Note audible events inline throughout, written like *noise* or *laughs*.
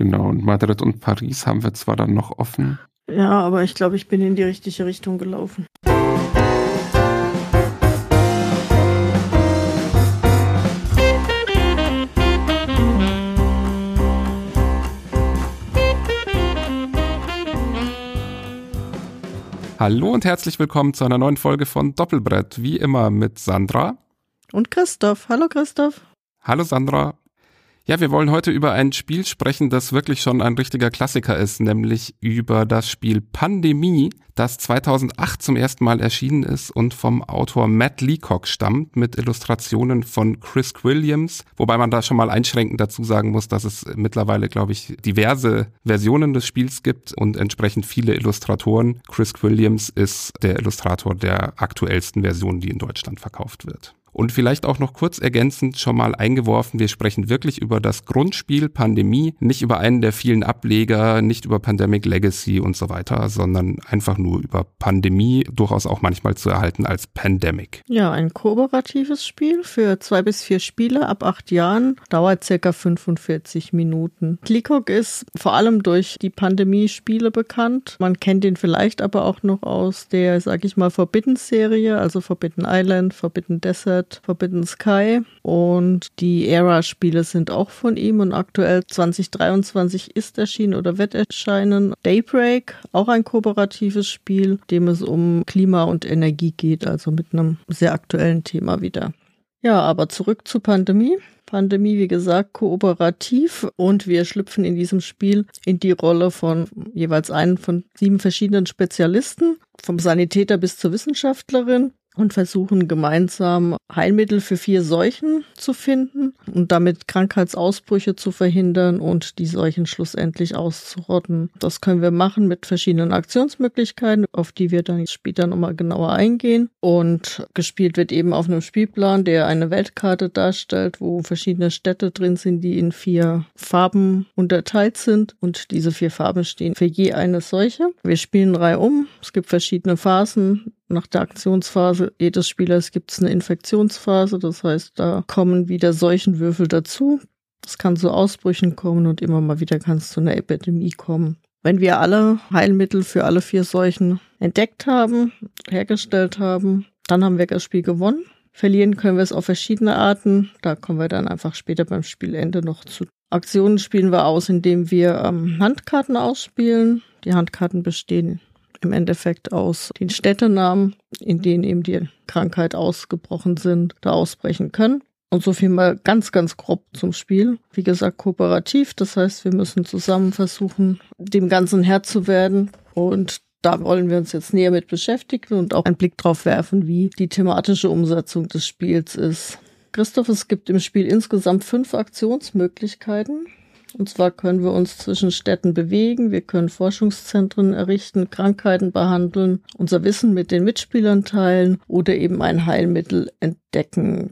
Genau, und Madrid und Paris haben wir zwar dann noch offen. Ja, aber ich glaube, ich bin in die richtige Richtung gelaufen. Hallo und herzlich willkommen zu einer neuen Folge von Doppelbrett, wie immer mit Sandra. Und Christoph. Hallo Christoph. Hallo Sandra. Ja, wir wollen heute über ein Spiel sprechen, das wirklich schon ein richtiger Klassiker ist, nämlich über das Spiel Pandemie, das 2008 zum ersten Mal erschienen ist und vom Autor Matt Leacock stammt mit Illustrationen von Chris Williams, wobei man da schon mal einschränkend dazu sagen muss, dass es mittlerweile, glaube ich, diverse Versionen des Spiels gibt und entsprechend viele Illustratoren. Chris Williams ist der Illustrator der aktuellsten Version, die in Deutschland verkauft wird. Und vielleicht auch noch kurz ergänzend schon mal eingeworfen, wir sprechen wirklich über das Grundspiel Pandemie, nicht über einen der vielen Ableger, nicht über Pandemic Legacy und so weiter, sondern einfach nur über Pandemie, durchaus auch manchmal zu erhalten als Pandemic. Ja, ein kooperatives Spiel für zwei bis vier Spiele ab acht Jahren, dauert circa 45 Minuten. Leacock ist vor allem durch die Pandemie-Spiele bekannt. Man kennt ihn vielleicht aber auch noch aus der, sag ich mal, Forbidden-Serie, also Forbidden Island, Forbidden Desert, Uncharted Forbidden Sky und die Era-Spiele sind auch von ihm und aktuell 2023 ist erschienen oder wird erscheinen. Daybreak, auch ein kooperatives Spiel, dem es um Klima und Energie geht, also mit einem sehr aktuellen Thema wieder. Ja, aber zurück zur Pandemie. Pandemie, wie gesagt, kooperativ und wir schlüpfen in diesem Spiel in die Rolle von jeweils einen von sieben verschiedenen Spezialisten, vom Sanitäter bis zur Wissenschaftlerin und versuchen gemeinsam Heilmittel für vier Seuchen zu finden und damit Krankheitsausbrüche zu verhindern und die Seuchen schlussendlich auszurotten. Das können wir machen mit verschiedenen Aktionsmöglichkeiten, auf die wir dann später nochmal genauer eingehen. Und gespielt wird eben auf einem Spielplan, der eine Weltkarte darstellt, wo verschiedene Städte drin sind, die in vier Farben unterteilt sind und diese vier Farben stehen für je eine Seuche. Wir spielen drei um. Es gibt verschiedene Phasen nach der Aktionsphase jedes Spielers gibt es eine Infektionsphase, das heißt, da kommen wieder Seuchenwürfel dazu. Das kann zu Ausbrüchen kommen und immer mal wieder kann es zu einer Epidemie kommen. Wenn wir alle Heilmittel für alle vier Seuchen entdeckt haben, hergestellt haben, dann haben wir das Spiel gewonnen. Verlieren können wir es auf verschiedene Arten. Da kommen wir dann einfach später beim Spielende noch zu. Aktionen spielen wir aus, indem wir ähm, Handkarten ausspielen. Die Handkarten bestehen im Endeffekt aus den Städtenamen, in denen eben die Krankheit ausgebrochen sind, da ausbrechen können. Und so viel mal ganz, ganz grob zum Spiel. Wie gesagt, kooperativ. Das heißt, wir müssen zusammen versuchen, dem Ganzen Herr zu werden. Und da wollen wir uns jetzt näher mit beschäftigen und auch einen Blick drauf werfen, wie die thematische Umsetzung des Spiels ist. Christoph, es gibt im Spiel insgesamt fünf Aktionsmöglichkeiten. Und zwar können wir uns zwischen Städten bewegen, wir können Forschungszentren errichten, Krankheiten behandeln, unser Wissen mit den Mitspielern teilen oder eben ein Heilmittel entdecken.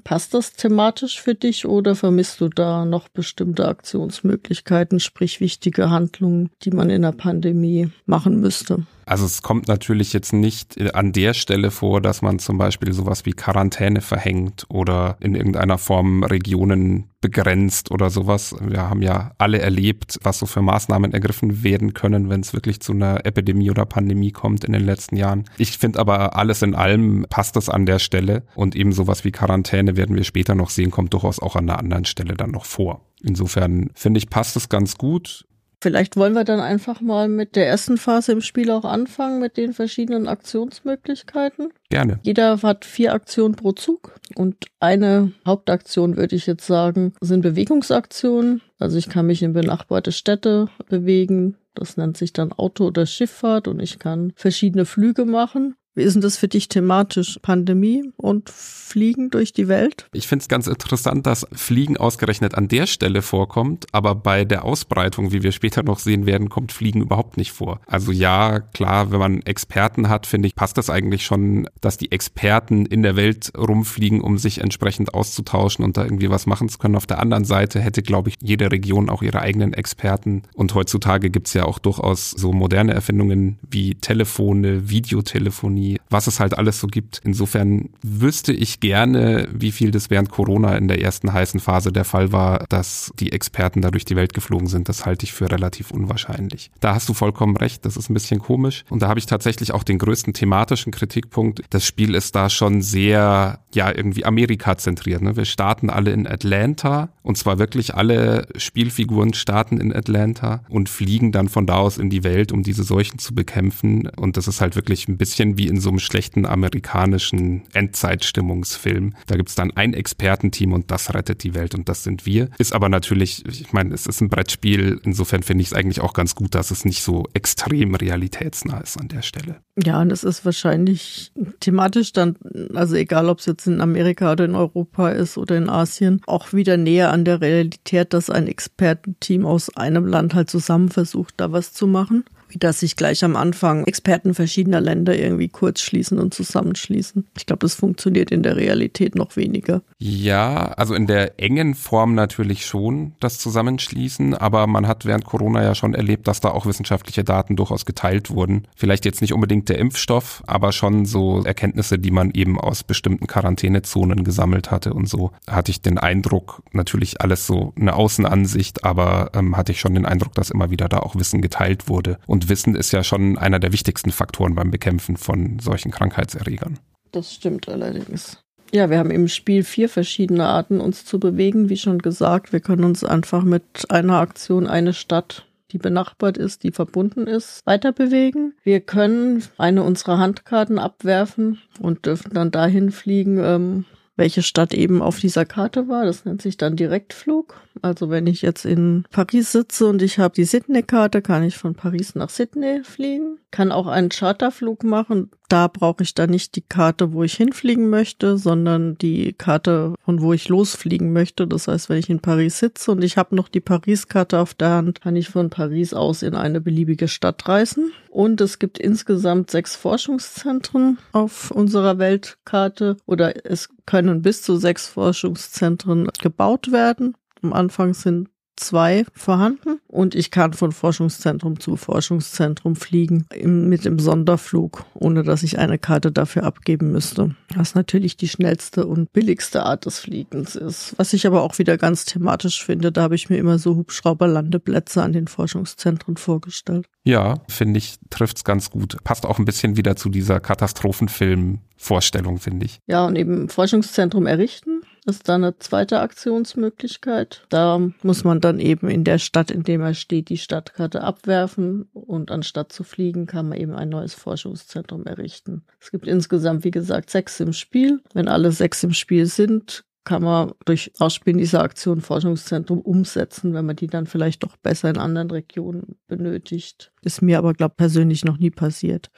Passt das thematisch für dich oder vermisst du da noch bestimmte Aktionsmöglichkeiten, sprich wichtige Handlungen, die man in der Pandemie machen müsste? Also es kommt natürlich jetzt nicht an der Stelle vor, dass man zum Beispiel sowas wie Quarantäne verhängt oder in irgendeiner Form Regionen begrenzt oder sowas. Wir haben ja alle erlebt, was so für Maßnahmen ergriffen werden können, wenn es wirklich zu einer Epidemie oder Pandemie kommt in den letzten Jahren. Ich finde aber alles in allem passt das an der Stelle und eben sowas wie Quarantäne werden wir später noch sehen, kommt durchaus auch an einer anderen Stelle dann noch vor. Insofern finde ich, passt es ganz gut. Vielleicht wollen wir dann einfach mal mit der ersten Phase im Spiel auch anfangen, mit den verschiedenen Aktionsmöglichkeiten. Gerne. Jeder hat vier Aktionen pro Zug und eine Hauptaktion, würde ich jetzt sagen, sind Bewegungsaktionen. Also ich kann mich in benachbarte Städte bewegen. Das nennt sich dann Auto- oder Schifffahrt und ich kann verschiedene Flüge machen. Wie ist denn das für dich thematisch? Pandemie und Fliegen durch die Welt? Ich finde es ganz interessant, dass Fliegen ausgerechnet an der Stelle vorkommt, aber bei der Ausbreitung, wie wir später noch sehen werden, kommt Fliegen überhaupt nicht vor. Also ja, klar, wenn man Experten hat, finde ich, passt das eigentlich schon, dass die Experten in der Welt rumfliegen, um sich entsprechend auszutauschen und da irgendwie was machen zu können. Auf der anderen Seite hätte, glaube ich, jede Region auch ihre eigenen Experten. Und heutzutage gibt es ja auch durchaus so moderne Erfindungen wie Telefone, Videotelefonie, Was es halt alles so gibt. Insofern wüsste ich gerne, wie viel das während Corona in der ersten heißen Phase der Fall war, dass die Experten da durch die Welt geflogen sind. Das halte ich für relativ unwahrscheinlich. Da hast du vollkommen recht, das ist ein bisschen komisch. Und da habe ich tatsächlich auch den größten thematischen Kritikpunkt. Das Spiel ist da schon sehr, ja, irgendwie Amerika zentriert. Ne? Wir starten alle in Atlanta und zwar wirklich alle Spielfiguren starten in Atlanta und fliegen dann von da aus in die Welt, um diese Seuchen zu bekämpfen. Und das ist halt wirklich ein bisschen wie in so einem schlechten amerikanischen Endzeitstimmungsfilm. Da gibt's dann ein Expertenteam und das rettet die Welt und das sind wir. Ist aber natürlich, ich meine, es ist ein Brettspiel. Insofern finde ich es eigentlich auch ganz gut, dass es nicht so extrem realitätsnah ist an der Stelle. Ja, und es ist wahrscheinlich thematisch dann, also egal ob es jetzt in Amerika oder in Europa ist oder in Asien, auch wieder näher an der Realität, dass ein Expertenteam aus einem Land halt zusammen versucht, da was zu machen wie dass sich gleich am Anfang Experten verschiedener Länder irgendwie kurzschließen und zusammenschließen. Ich glaube, das funktioniert in der Realität noch weniger. Ja, also in der engen Form natürlich schon das Zusammenschließen, aber man hat während Corona ja schon erlebt, dass da auch wissenschaftliche Daten durchaus geteilt wurden. Vielleicht jetzt nicht unbedingt der Impfstoff, aber schon so Erkenntnisse, die man eben aus bestimmten Quarantänezonen gesammelt hatte und so hatte ich den Eindruck, natürlich alles so eine Außenansicht, aber ähm, hatte ich schon den Eindruck, dass immer wieder da auch Wissen geteilt wurde. Und und Wissen ist ja schon einer der wichtigsten Faktoren beim Bekämpfen von solchen Krankheitserregern. Das stimmt allerdings. Ja, wir haben im Spiel vier verschiedene Arten, uns zu bewegen. Wie schon gesagt, wir können uns einfach mit einer Aktion eine Stadt, die benachbart ist, die verbunden ist, weiter bewegen. Wir können eine unserer Handkarten abwerfen und dürfen dann dahin fliegen, ähm, welche Stadt eben auf dieser Karte war. Das nennt sich dann Direktflug. Also wenn ich jetzt in Paris sitze und ich habe die Sydney-Karte, kann ich von Paris nach Sydney fliegen. Kann auch einen Charterflug machen. Da brauche ich dann nicht die Karte, wo ich hinfliegen möchte, sondern die Karte, von wo ich losfliegen möchte. Das heißt, wenn ich in Paris sitze und ich habe noch die Paris-Karte auf der Hand, kann ich von Paris aus in eine beliebige Stadt reisen. Und es gibt insgesamt sechs Forschungszentren auf unserer Weltkarte oder es können bis zu sechs Forschungszentren gebaut werden. Am Anfang sind zwei vorhanden und ich kann von Forschungszentrum zu Forschungszentrum fliegen im, mit dem Sonderflug, ohne dass ich eine Karte dafür abgeben müsste. Was natürlich die schnellste und billigste Art des Fliegens ist. Was ich aber auch wieder ganz thematisch finde, da habe ich mir immer so Hubschrauberlandeplätze an den Forschungszentren vorgestellt. Ja, finde ich, trifft's ganz gut. Passt auch ein bisschen wieder zu dieser Katastrophenfilm-Vorstellung, finde ich. Ja, und eben Forschungszentrum errichten ist da eine zweite Aktionsmöglichkeit. Da muss man dann eben in der Stadt, in der er steht, die Stadtkarte abwerfen und anstatt zu fliegen, kann man eben ein neues Forschungszentrum errichten. Es gibt insgesamt, wie gesagt, sechs im Spiel. Wenn alle sechs im Spiel sind, kann man durch Ausspielen dieser Aktion Forschungszentrum umsetzen, wenn man die dann vielleicht doch besser in anderen Regionen benötigt. Ist mir aber, glaube persönlich noch nie passiert.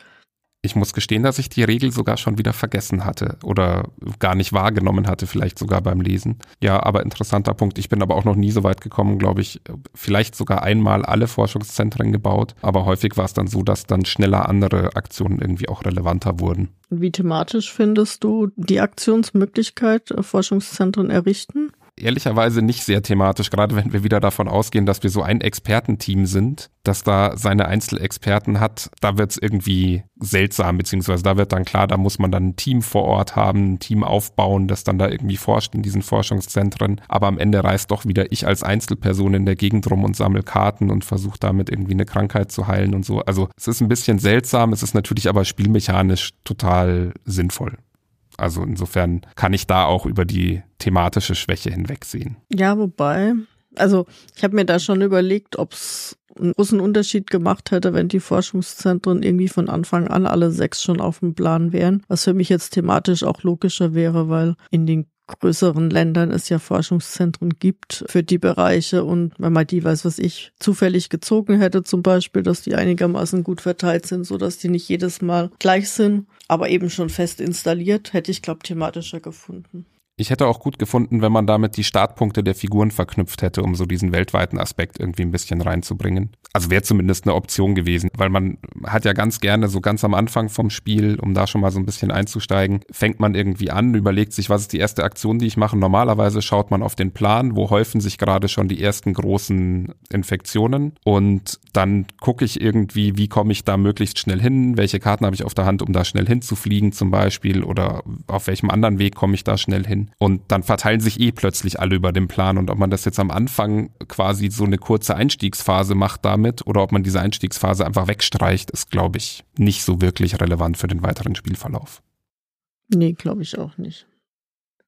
Ich muss gestehen, dass ich die Regel sogar schon wieder vergessen hatte oder gar nicht wahrgenommen hatte, vielleicht sogar beim Lesen. Ja, aber interessanter Punkt. Ich bin aber auch noch nie so weit gekommen, glaube ich, vielleicht sogar einmal alle Forschungszentren gebaut, aber häufig war es dann so, dass dann schneller andere Aktionen irgendwie auch relevanter wurden. Wie thematisch findest du die Aktionsmöglichkeit, äh, Forschungszentren errichten? Ehrlicherweise nicht sehr thematisch, gerade wenn wir wieder davon ausgehen, dass wir so ein Expertenteam sind, das da seine Einzelexperten hat, da wird es irgendwie seltsam, beziehungsweise da wird dann klar, da muss man dann ein Team vor Ort haben, ein Team aufbauen, das dann da irgendwie forscht in diesen Forschungszentren. Aber am Ende reist doch wieder ich als Einzelperson in der Gegend rum und sammle Karten und versuche damit irgendwie eine Krankheit zu heilen und so. Also es ist ein bisschen seltsam, es ist natürlich aber spielmechanisch total sinnvoll. Also insofern kann ich da auch über die thematische Schwäche hinwegsehen. Ja, wobei, also ich habe mir da schon überlegt, ob es einen großen Unterschied gemacht hätte, wenn die Forschungszentren irgendwie von Anfang an alle sechs schon auf dem Plan wären, was für mich jetzt thematisch auch logischer wäre, weil in den größeren Ländern es ja Forschungszentren gibt für die Bereiche und wenn man die, weiß was ich, zufällig gezogen hätte zum Beispiel, dass die einigermaßen gut verteilt sind, so dass die nicht jedes Mal gleich sind, aber eben schon fest installiert, hätte ich glaube thematischer gefunden. Ich hätte auch gut gefunden, wenn man damit die Startpunkte der Figuren verknüpft hätte, um so diesen weltweiten Aspekt irgendwie ein bisschen reinzubringen. Also wäre zumindest eine Option gewesen, weil man hat ja ganz gerne so ganz am Anfang vom Spiel, um da schon mal so ein bisschen einzusteigen, fängt man irgendwie an, überlegt sich, was ist die erste Aktion, die ich mache. Normalerweise schaut man auf den Plan, wo häufen sich gerade schon die ersten großen Infektionen und dann gucke ich irgendwie, wie komme ich da möglichst schnell hin, welche Karten habe ich auf der Hand, um da schnell hinzufliegen zum Beispiel oder auf welchem anderen Weg komme ich da schnell hin. Und dann verteilen sich eh plötzlich alle über den Plan und ob man das jetzt am Anfang quasi so eine kurze Einstiegsphase macht damit oder ob man diese Einstiegsphase einfach wegstreicht, ist, glaube ich, nicht so wirklich relevant für den weiteren Spielverlauf. Nee, glaube ich auch nicht.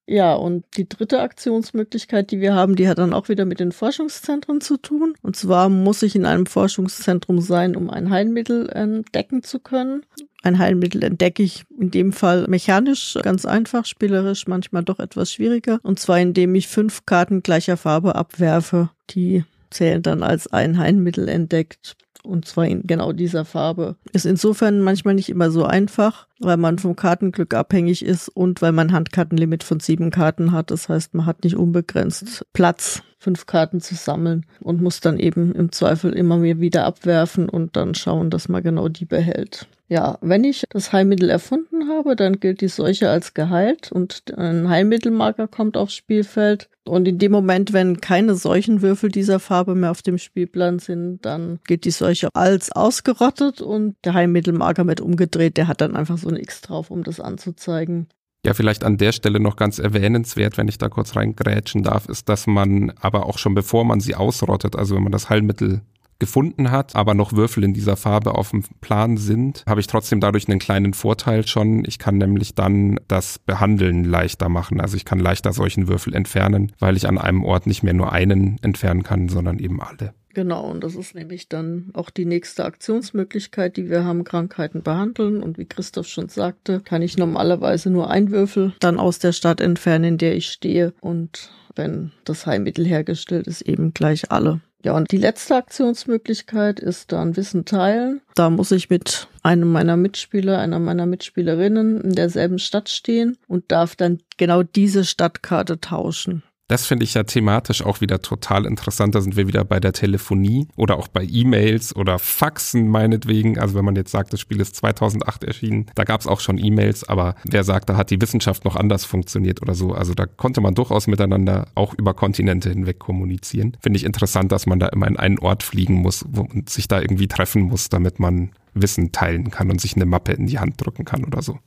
Ja, und die dritte Aktionsmöglichkeit, die wir haben, die hat dann auch wieder mit den Forschungszentren zu tun. Und zwar muss ich in einem Forschungszentrum sein, um ein Heilmittel entdecken zu können. Ein Heilmittel entdecke ich in dem Fall mechanisch ganz einfach, spielerisch manchmal doch etwas schwieriger. Und zwar indem ich fünf Karten gleicher Farbe abwerfe. Die zählen dann als ein Heilmittel entdeckt und zwar in genau dieser Farbe. Ist insofern manchmal nicht immer so einfach, weil man vom Kartenglück abhängig ist und weil man Handkartenlimit von sieben Karten hat. Das heißt, man hat nicht unbegrenzt Platz, fünf Karten zu sammeln und muss dann eben im Zweifel immer wieder abwerfen und dann schauen, dass man genau die behält. Ja, wenn ich das Heilmittel erfunden habe, dann gilt die Seuche als geheilt und ein Heilmittelmarker kommt aufs Spielfeld. Und in dem Moment, wenn keine Seuchenwürfel dieser Farbe mehr auf dem Spielplan sind, dann gilt die Seuche als ausgerottet und der Heilmittelmarker wird umgedreht. Der hat dann einfach so ein X drauf, um das anzuzeigen. Ja, vielleicht an der Stelle noch ganz erwähnenswert, wenn ich da kurz reingrätschen darf, ist, dass man aber auch schon bevor man sie ausrottet, also wenn man das Heilmittel gefunden hat, aber noch Würfel in dieser Farbe auf dem Plan sind, habe ich trotzdem dadurch einen kleinen Vorteil schon. Ich kann nämlich dann das Behandeln leichter machen. Also ich kann leichter solchen Würfel entfernen, weil ich an einem Ort nicht mehr nur einen entfernen kann, sondern eben alle. Genau, und das ist nämlich dann auch die nächste Aktionsmöglichkeit, die wir haben, Krankheiten behandeln. Und wie Christoph schon sagte, kann ich normalerweise nur ein Würfel dann aus der Stadt entfernen, in der ich stehe. Und wenn das Heilmittel hergestellt ist, eben gleich alle. Ja, und die letzte Aktionsmöglichkeit ist dann Wissen teilen. Da muss ich mit einem meiner Mitspieler, einer meiner Mitspielerinnen in derselben Stadt stehen und darf dann genau diese Stadtkarte tauschen. Das finde ich ja thematisch auch wieder total interessant. Da sind wir wieder bei der Telefonie oder auch bei E-Mails oder Faxen meinetwegen. Also wenn man jetzt sagt, das Spiel ist 2008 erschienen, da gab es auch schon E-Mails, aber wer sagt, da hat die Wissenschaft noch anders funktioniert oder so. Also da konnte man durchaus miteinander auch über Kontinente hinweg kommunizieren. Finde ich interessant, dass man da immer in einen Ort fliegen muss und sich da irgendwie treffen muss, damit man Wissen teilen kann und sich eine Mappe in die Hand drücken kann oder so.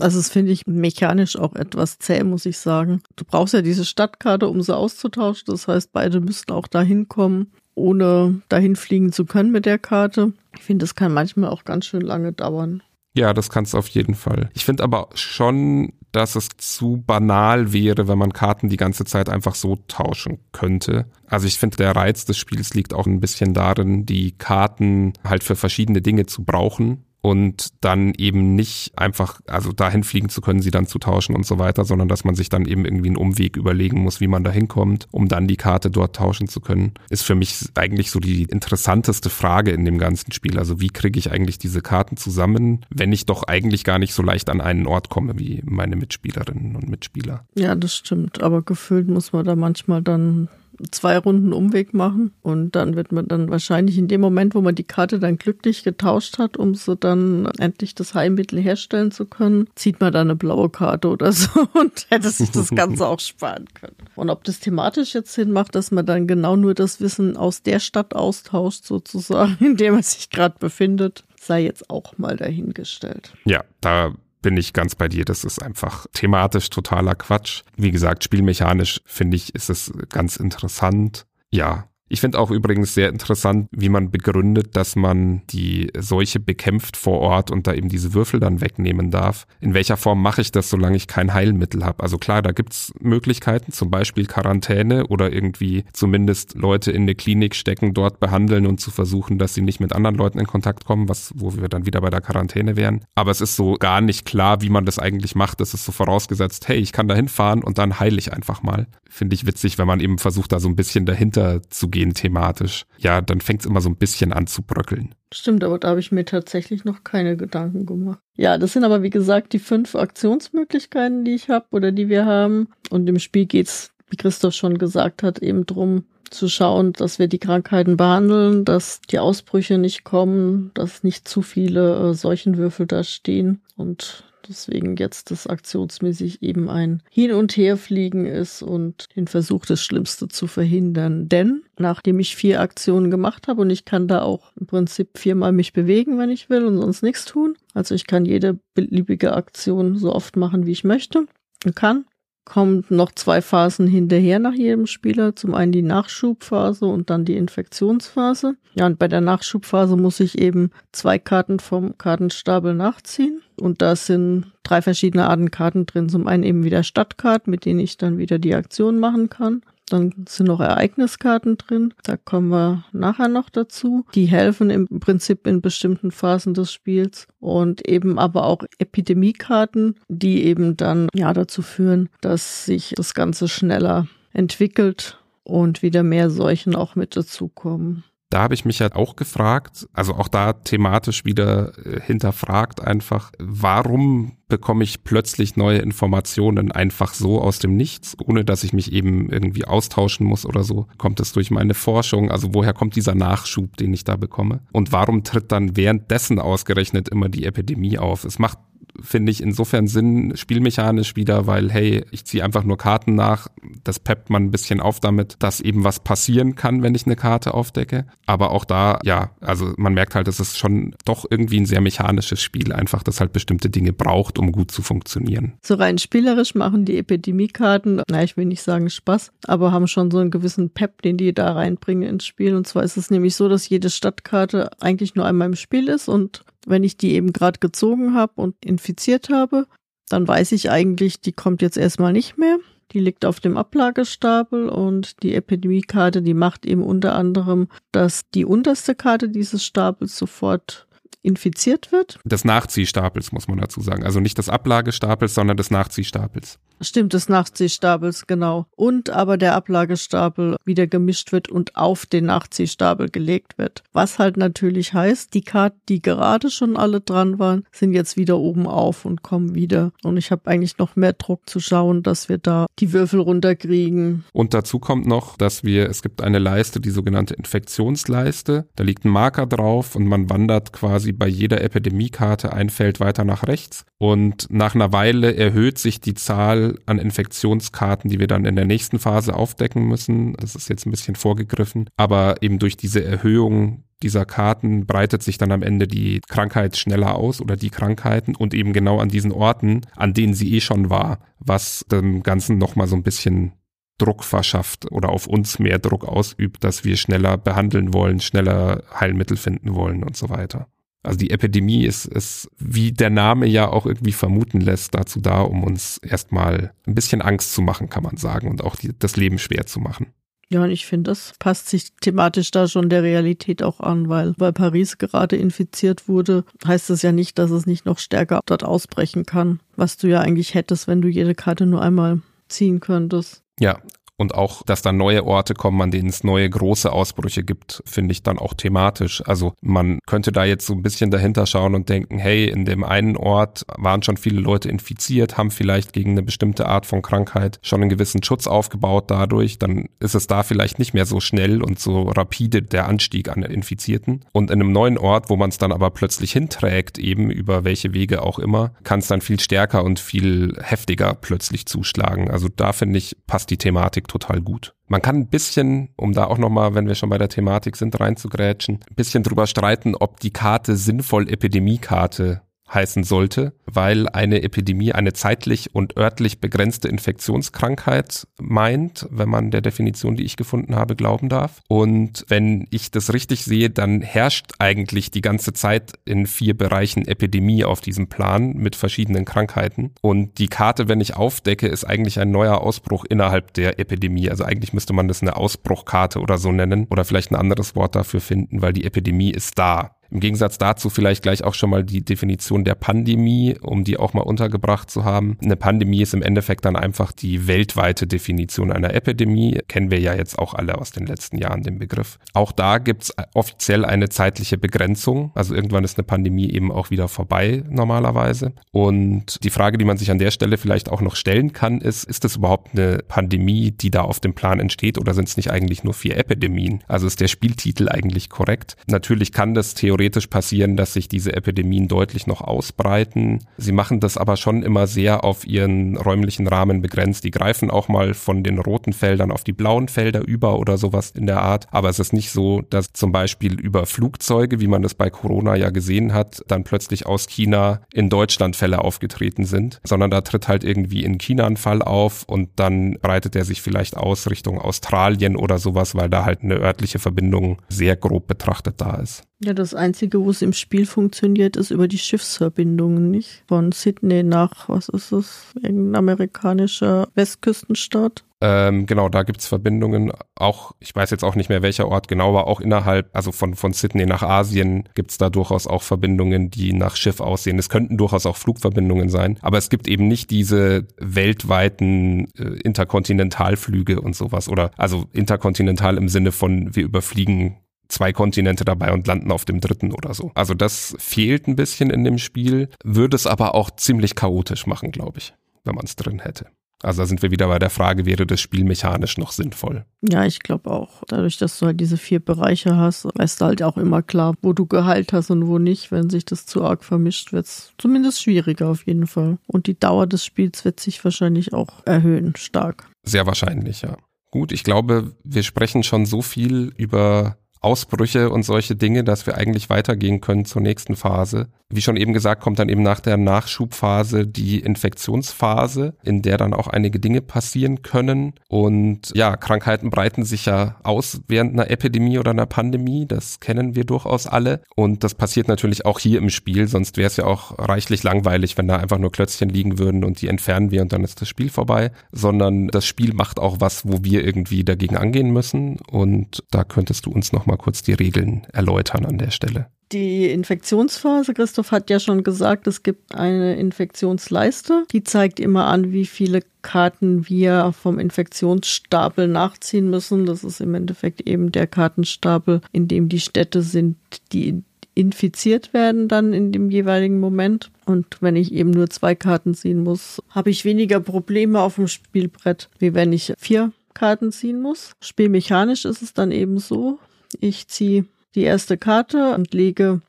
Also das finde ich mechanisch auch etwas zäh, muss ich sagen. Du brauchst ja diese Stadtkarte, um sie auszutauschen. Das heißt, beide müssten auch dahin kommen, ohne dahin fliegen zu können mit der Karte. Ich finde, das kann manchmal auch ganz schön lange dauern. Ja, das kann es auf jeden Fall. Ich finde aber schon, dass es zu banal wäre, wenn man Karten die ganze Zeit einfach so tauschen könnte. Also ich finde, der Reiz des Spiels liegt auch ein bisschen darin, die Karten halt für verschiedene Dinge zu brauchen und dann eben nicht einfach, also dahin fliegen zu können, sie dann zu tauschen und so weiter, sondern dass man sich dann eben irgendwie einen Umweg überlegen muss, wie man da hinkommt, um dann die Karte dort tauschen zu können, ist für mich eigentlich so die interessanteste Frage in dem ganzen Spiel. Also wie kriege ich eigentlich diese Karten zusammen, wenn ich doch eigentlich gar nicht so leicht an einen Ort komme wie meine Mitspielerinnen und Mitspieler. Ja, das stimmt, aber gefühlt muss man da manchmal dann zwei Runden Umweg machen und dann wird man dann wahrscheinlich in dem Moment, wo man die Karte dann glücklich getauscht hat, um so dann endlich das Heilmittel herstellen zu können, zieht man dann eine blaue Karte oder so *laughs* und hätte sich das Ganze auch sparen können. Und ob das thematisch jetzt Sinn macht, dass man dann genau nur das Wissen aus der Stadt austauscht, sozusagen, *laughs* in der man sich gerade befindet, sei jetzt auch mal dahingestellt. Ja, da bin ich ganz bei dir. Das ist einfach thematisch totaler Quatsch. Wie gesagt, spielmechanisch finde ich, ist es ganz interessant. Ja, ich finde auch übrigens sehr interessant, wie man begründet, dass man die Seuche bekämpft vor Ort und da eben diese Würfel dann wegnehmen darf. In welcher Form mache ich das, solange ich kein Heilmittel habe? Also klar, da gibt's Möglichkeiten, zum Beispiel Quarantäne oder irgendwie zumindest Leute in eine Klinik stecken, dort behandeln und zu versuchen, dass sie nicht mit anderen Leuten in Kontakt kommen, was, wo wir dann wieder bei der Quarantäne wären. Aber es ist so gar nicht klar, wie man das eigentlich macht. Es ist so vorausgesetzt, hey, ich kann da hinfahren und dann heile ich einfach mal. Finde ich witzig, wenn man eben versucht, da so ein bisschen dahinter zu gehen gehen thematisch, ja, dann fängt es immer so ein bisschen an zu bröckeln. Stimmt, aber da habe ich mir tatsächlich noch keine Gedanken gemacht. Ja, das sind aber wie gesagt die fünf Aktionsmöglichkeiten, die ich habe oder die wir haben. Und im Spiel geht es, wie Christoph schon gesagt hat, eben drum zu schauen, dass wir die Krankheiten behandeln, dass die Ausbrüche nicht kommen, dass nicht zu viele äh, Seuchenwürfel da stehen und Deswegen jetzt das aktionsmäßig eben ein Hin- und Herfliegen ist und den Versuch, das Schlimmste zu verhindern. Denn nachdem ich vier Aktionen gemacht habe und ich kann da auch im Prinzip viermal mich bewegen, wenn ich will und sonst nichts tun. Also ich kann jede beliebige Aktion so oft machen, wie ich möchte und kann kommt noch zwei Phasen hinterher nach jedem Spieler. Zum einen die Nachschubphase und dann die Infektionsphase. Ja, und bei der Nachschubphase muss ich eben zwei Karten vom Kartenstapel nachziehen. Und da sind drei verschiedene Arten Karten drin. Zum einen eben wieder Stadtkarten, mit denen ich dann wieder die Aktion machen kann. Dann sind noch Ereigniskarten drin. Da kommen wir nachher noch dazu. Die helfen im Prinzip in bestimmten Phasen des Spiels und eben aber auch Epidemiekarten, die eben dann ja dazu führen, dass sich das Ganze schneller entwickelt und wieder mehr Seuchen auch mit dazukommen da habe ich mich halt auch gefragt, also auch da thematisch wieder äh, hinterfragt einfach, warum bekomme ich plötzlich neue Informationen einfach so aus dem Nichts, ohne dass ich mich eben irgendwie austauschen muss oder so? Kommt es durch meine Forschung? Also woher kommt dieser Nachschub, den ich da bekomme? Und warum tritt dann währenddessen ausgerechnet immer die Epidemie auf? Es macht finde ich insofern Sinn, spielmechanisch wieder, weil hey, ich ziehe einfach nur Karten nach, das peppt man ein bisschen auf damit, dass eben was passieren kann, wenn ich eine Karte aufdecke. Aber auch da, ja, also man merkt halt, es ist schon doch irgendwie ein sehr mechanisches Spiel, einfach, das halt bestimmte Dinge braucht, um gut zu funktionieren. So rein spielerisch machen die Epidemiekarten, na, ich will nicht sagen Spaß, aber haben schon so einen gewissen Pep, den die da reinbringen ins Spiel. Und zwar ist es nämlich so, dass jede Stadtkarte eigentlich nur einmal im Spiel ist und wenn ich die eben gerade gezogen habe und infiziert habe, dann weiß ich eigentlich, die kommt jetzt erstmal nicht mehr. Die liegt auf dem Ablagestapel und die Epidemiekarte, die macht eben unter anderem, dass die unterste Karte dieses Stapels sofort infiziert wird. Des Nachziehstapels muss man dazu sagen. Also nicht des Ablagestapels, sondern des Nachziehstapels. Stimmt, des Nachziehstapels, genau. Und aber der Ablagestapel wieder gemischt wird und auf den Nachziehstapel gelegt wird. Was halt natürlich heißt, die Karten, die gerade schon alle dran waren, sind jetzt wieder oben auf und kommen wieder. Und ich habe eigentlich noch mehr Druck zu schauen, dass wir da die Würfel runterkriegen. Und dazu kommt noch, dass wir, es gibt eine Leiste, die sogenannte Infektionsleiste. Da liegt ein Marker drauf und man wandert quasi bei jeder Epidemiekarte ein Feld weiter nach rechts. Und nach einer Weile erhöht sich die Zahl an Infektionskarten, die wir dann in der nächsten Phase aufdecken müssen. Das ist jetzt ein bisschen vorgegriffen. Aber eben durch diese Erhöhung dieser Karten breitet sich dann am Ende die Krankheit schneller aus oder die Krankheiten und eben genau an diesen Orten, an denen sie eh schon war, was dem Ganzen nochmal so ein bisschen Druck verschafft oder auf uns mehr Druck ausübt, dass wir schneller behandeln wollen, schneller Heilmittel finden wollen und so weiter. Also die Epidemie ist, ist, wie der Name ja auch irgendwie vermuten lässt, dazu da, um uns erstmal ein bisschen Angst zu machen, kann man sagen, und auch die, das Leben schwer zu machen. Ja, und ich finde, das passt sich thematisch da schon der Realität auch an, weil weil Paris gerade infiziert wurde, heißt das ja nicht, dass es nicht noch stärker dort ausbrechen kann, was du ja eigentlich hättest, wenn du jede Karte nur einmal ziehen könntest. Ja, und auch, dass da neue Orte kommen, an denen es neue große Ausbrüche gibt, finde ich dann auch thematisch. Also man könnte da jetzt so ein bisschen dahinter schauen und denken, hey, in dem einen Ort waren schon viele Leute infiziert, haben vielleicht gegen eine bestimmte Art von Krankheit schon einen gewissen Schutz aufgebaut dadurch, dann ist es da vielleicht nicht mehr so schnell und so rapide der Anstieg an Infizierten. Und in einem neuen Ort, wo man es dann aber plötzlich hinträgt, eben über welche Wege auch immer, kann es dann viel stärker und viel heftiger plötzlich zuschlagen. Also da finde ich, passt die Thematik total gut. Man kann ein bisschen, um da auch nochmal, wenn wir schon bei der Thematik sind, reinzugrätschen, ein bisschen drüber streiten, ob die Karte sinnvoll Epidemiekarte heißen sollte, weil eine Epidemie eine zeitlich und örtlich begrenzte Infektionskrankheit meint, wenn man der Definition, die ich gefunden habe, glauben darf. Und wenn ich das richtig sehe, dann herrscht eigentlich die ganze Zeit in vier Bereichen Epidemie auf diesem Plan mit verschiedenen Krankheiten. Und die Karte, wenn ich aufdecke, ist eigentlich ein neuer Ausbruch innerhalb der Epidemie. Also eigentlich müsste man das eine Ausbruchkarte oder so nennen oder vielleicht ein anderes Wort dafür finden, weil die Epidemie ist da. Im Gegensatz dazu vielleicht gleich auch schon mal die Definition der Pandemie, um die auch mal untergebracht zu haben. Eine Pandemie ist im Endeffekt dann einfach die weltweite Definition einer Epidemie. Kennen wir ja jetzt auch alle aus den letzten Jahren den Begriff. Auch da gibt's offiziell eine zeitliche Begrenzung. Also irgendwann ist eine Pandemie eben auch wieder vorbei normalerweise. Und die Frage, die man sich an der Stelle vielleicht auch noch stellen kann, ist, ist es überhaupt eine Pandemie, die da auf dem Plan entsteht oder sind es nicht eigentlich nur vier Epidemien? Also ist der Spieltitel eigentlich korrekt? Natürlich kann das theoretisch theoretisch passieren, dass sich diese Epidemien deutlich noch ausbreiten. Sie machen das aber schon immer sehr auf ihren räumlichen Rahmen begrenzt. Die greifen auch mal von den roten Feldern auf die blauen Felder über oder sowas in der Art. Aber es ist nicht so, dass zum Beispiel über Flugzeuge, wie man es bei Corona ja gesehen hat, dann plötzlich aus China in Deutschland Fälle aufgetreten sind, sondern da tritt halt irgendwie in China ein Fall auf und dann breitet er sich vielleicht aus Richtung Australien oder sowas, weil da halt eine örtliche Verbindung sehr grob betrachtet da ist. Ja, das Einzige, wo es im Spiel funktioniert, ist über die Schiffsverbindungen, nicht? Von Sydney nach, was ist es, irgendein amerikanischer Westküstenstaat? Ähm, genau, da gibt's Verbindungen. Auch, ich weiß jetzt auch nicht mehr, welcher Ort genau, aber auch innerhalb, also von, von Sydney nach Asien gibt's da durchaus auch Verbindungen, die nach Schiff aussehen. Es könnten durchaus auch Flugverbindungen sein, aber es gibt eben nicht diese weltweiten äh, Interkontinentalflüge und sowas. Oder also interkontinental im Sinne von, wir überfliegen zwei Kontinente dabei und landen auf dem dritten oder so. Also das fehlt ein bisschen in dem Spiel, würde es aber auch ziemlich chaotisch machen, glaube ich, wenn man es drin hätte. Also da sind wir wieder bei der Frage, wäre das Spiel mechanisch noch sinnvoll? Ja, ich glaube auch. Dadurch, dass du halt diese vier Bereiche hast, weißt du halt auch immer klar, wo du Gehalt hast und wo nicht. Wenn sich das zu arg vermischt, wird es zumindest schwieriger auf jeden Fall. Und die Dauer des Spiels wird sich wahrscheinlich auch erhöhen, stark. Sehr wahrscheinlich, ja. Gut, ich glaube, wir sprechen schon so viel über Ausbrüche und solche Dinge, dass wir eigentlich weitergehen können zur nächsten Phase. Wie schon eben gesagt, kommt dann eben nach der Nachschubphase die Infektionsphase, in der dann auch einige Dinge passieren können. Und ja, Krankheiten breiten sich ja aus während einer Epidemie oder einer Pandemie. Das kennen wir durchaus alle. Und das passiert natürlich auch hier im Spiel, sonst wäre es ja auch reichlich langweilig, wenn da einfach nur Klötzchen liegen würden und die entfernen wir und dann ist das Spiel vorbei. Sondern das Spiel macht auch was, wo wir irgendwie dagegen angehen müssen. Und da könntest du uns nochmal kurz die Regeln erläutern an der Stelle die Infektionsphase, Christoph hat ja schon gesagt, es gibt eine Infektionsleiste. Die zeigt immer an, wie viele Karten wir vom Infektionsstapel nachziehen müssen. Das ist im Endeffekt eben der Kartenstapel, in dem die Städte sind, die infiziert werden dann in dem jeweiligen Moment. Und wenn ich eben nur zwei Karten ziehen muss, habe ich weniger Probleme auf dem Spielbrett, wie wenn ich vier Karten ziehen muss. Spielmechanisch ist es dann eben so, ich ziehe die erste Karte und lege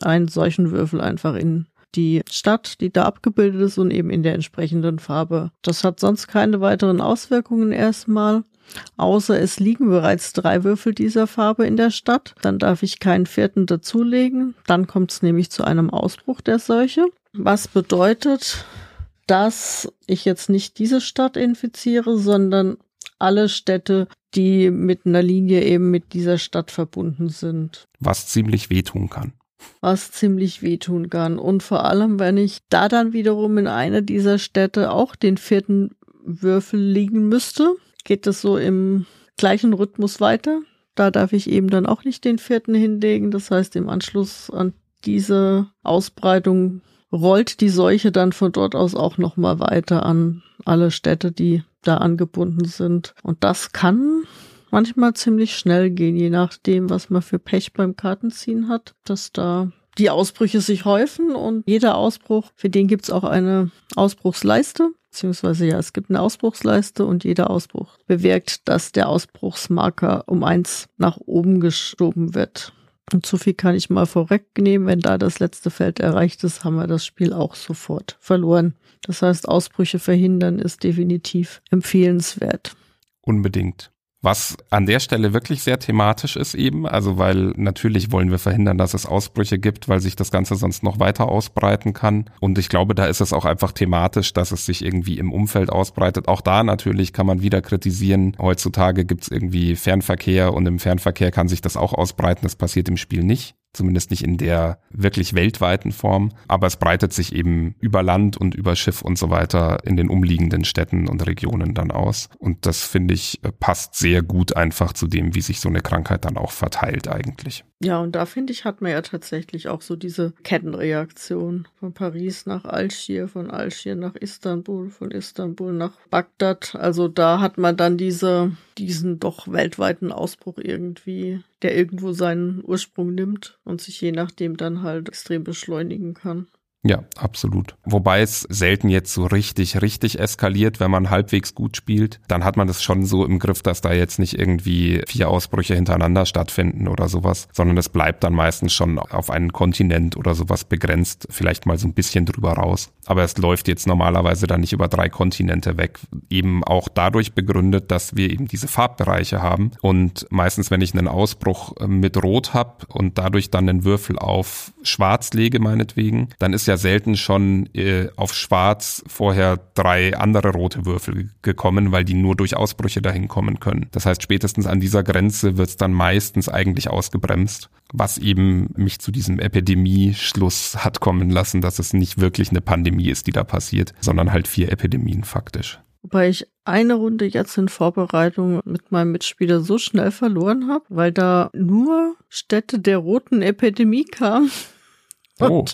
einen solchen Würfel einfach in die Stadt, die da abgebildet ist und eben in der entsprechenden Farbe. Das hat sonst keine weiteren Auswirkungen erstmal. Außer es liegen bereits drei Würfel dieser Farbe in der Stadt. Dann darf ich keinen vierten dazulegen. Dann kommt es nämlich zu einem Ausbruch der Seuche. Was bedeutet, dass ich jetzt nicht diese Stadt infiziere, sondern alle Städte, die mit einer Linie eben mit dieser Stadt verbunden sind. Was ziemlich wehtun kann. Was ziemlich wehtun kann. Und vor allem, wenn ich da dann wiederum in einer dieser Städte auch den vierten Würfel liegen müsste, geht es so im gleichen Rhythmus weiter. Da darf ich eben dann auch nicht den vierten hinlegen. Das heißt, im Anschluss an diese Ausbreitung rollt die Seuche dann von dort aus auch nochmal weiter an alle Städte, die da angebunden sind. Und das kann manchmal ziemlich schnell gehen, je nachdem, was man für Pech beim Kartenziehen hat, dass da die Ausbrüche sich häufen und jeder Ausbruch, für den gibt's auch eine Ausbruchsleiste, beziehungsweise ja, es gibt eine Ausbruchsleiste und jeder Ausbruch bewirkt, dass der Ausbruchsmarker um eins nach oben geschoben wird. Und so viel kann ich mal vorwegnehmen. Wenn da das letzte Feld erreicht ist, haben wir das Spiel auch sofort verloren. Das heißt, Ausbrüche verhindern ist definitiv empfehlenswert. Unbedingt. Was an der Stelle wirklich sehr thematisch ist eben, also weil natürlich wollen wir verhindern, dass es Ausbrüche gibt, weil sich das Ganze sonst noch weiter ausbreiten kann. Und ich glaube, da ist es auch einfach thematisch, dass es sich irgendwie im Umfeld ausbreitet. Auch da natürlich kann man wieder kritisieren. Heutzutage gibt es irgendwie Fernverkehr und im Fernverkehr kann sich das auch ausbreiten. Das passiert im Spiel nicht zumindest nicht in der wirklich weltweiten Form, aber es breitet sich eben über Land und über Schiff und so weiter in den umliegenden Städten und Regionen dann aus. Und das finde ich passt sehr gut einfach zu dem, wie sich so eine Krankheit dann auch verteilt eigentlich. Ja, und da finde ich, hat man ja tatsächlich auch so diese Kettenreaktion von Paris nach Algier, von Algier nach Istanbul, von Istanbul nach Bagdad. Also da hat man dann diese, diesen doch weltweiten Ausbruch irgendwie, der irgendwo seinen Ursprung nimmt und sich je nachdem dann halt extrem beschleunigen kann. Ja, absolut. Wobei es selten jetzt so richtig, richtig eskaliert, wenn man halbwegs gut spielt. Dann hat man das schon so im Griff, dass da jetzt nicht irgendwie vier Ausbrüche hintereinander stattfinden oder sowas, sondern es bleibt dann meistens schon auf einen Kontinent oder sowas begrenzt, vielleicht mal so ein bisschen drüber raus. Aber es läuft jetzt normalerweise dann nicht über drei Kontinente weg. Eben auch dadurch begründet, dass wir eben diese Farbbereiche haben. Und meistens, wenn ich einen Ausbruch mit Rot habe und dadurch dann einen Würfel auf Schwarz lege, meinetwegen, dann ist ja ja selten schon äh, auf Schwarz vorher drei andere rote Würfel gekommen, weil die nur durch Ausbrüche dahin kommen können. Das heißt, spätestens an dieser Grenze wird es dann meistens eigentlich ausgebremst, was eben mich zu diesem Epidemie-Schluss hat kommen lassen, dass es nicht wirklich eine Pandemie ist, die da passiert, sondern halt vier Epidemien faktisch. Wobei ich eine Runde jetzt in Vorbereitung mit meinem Mitspieler so schnell verloren habe, weil da nur Städte der roten Epidemie kamen. Oh.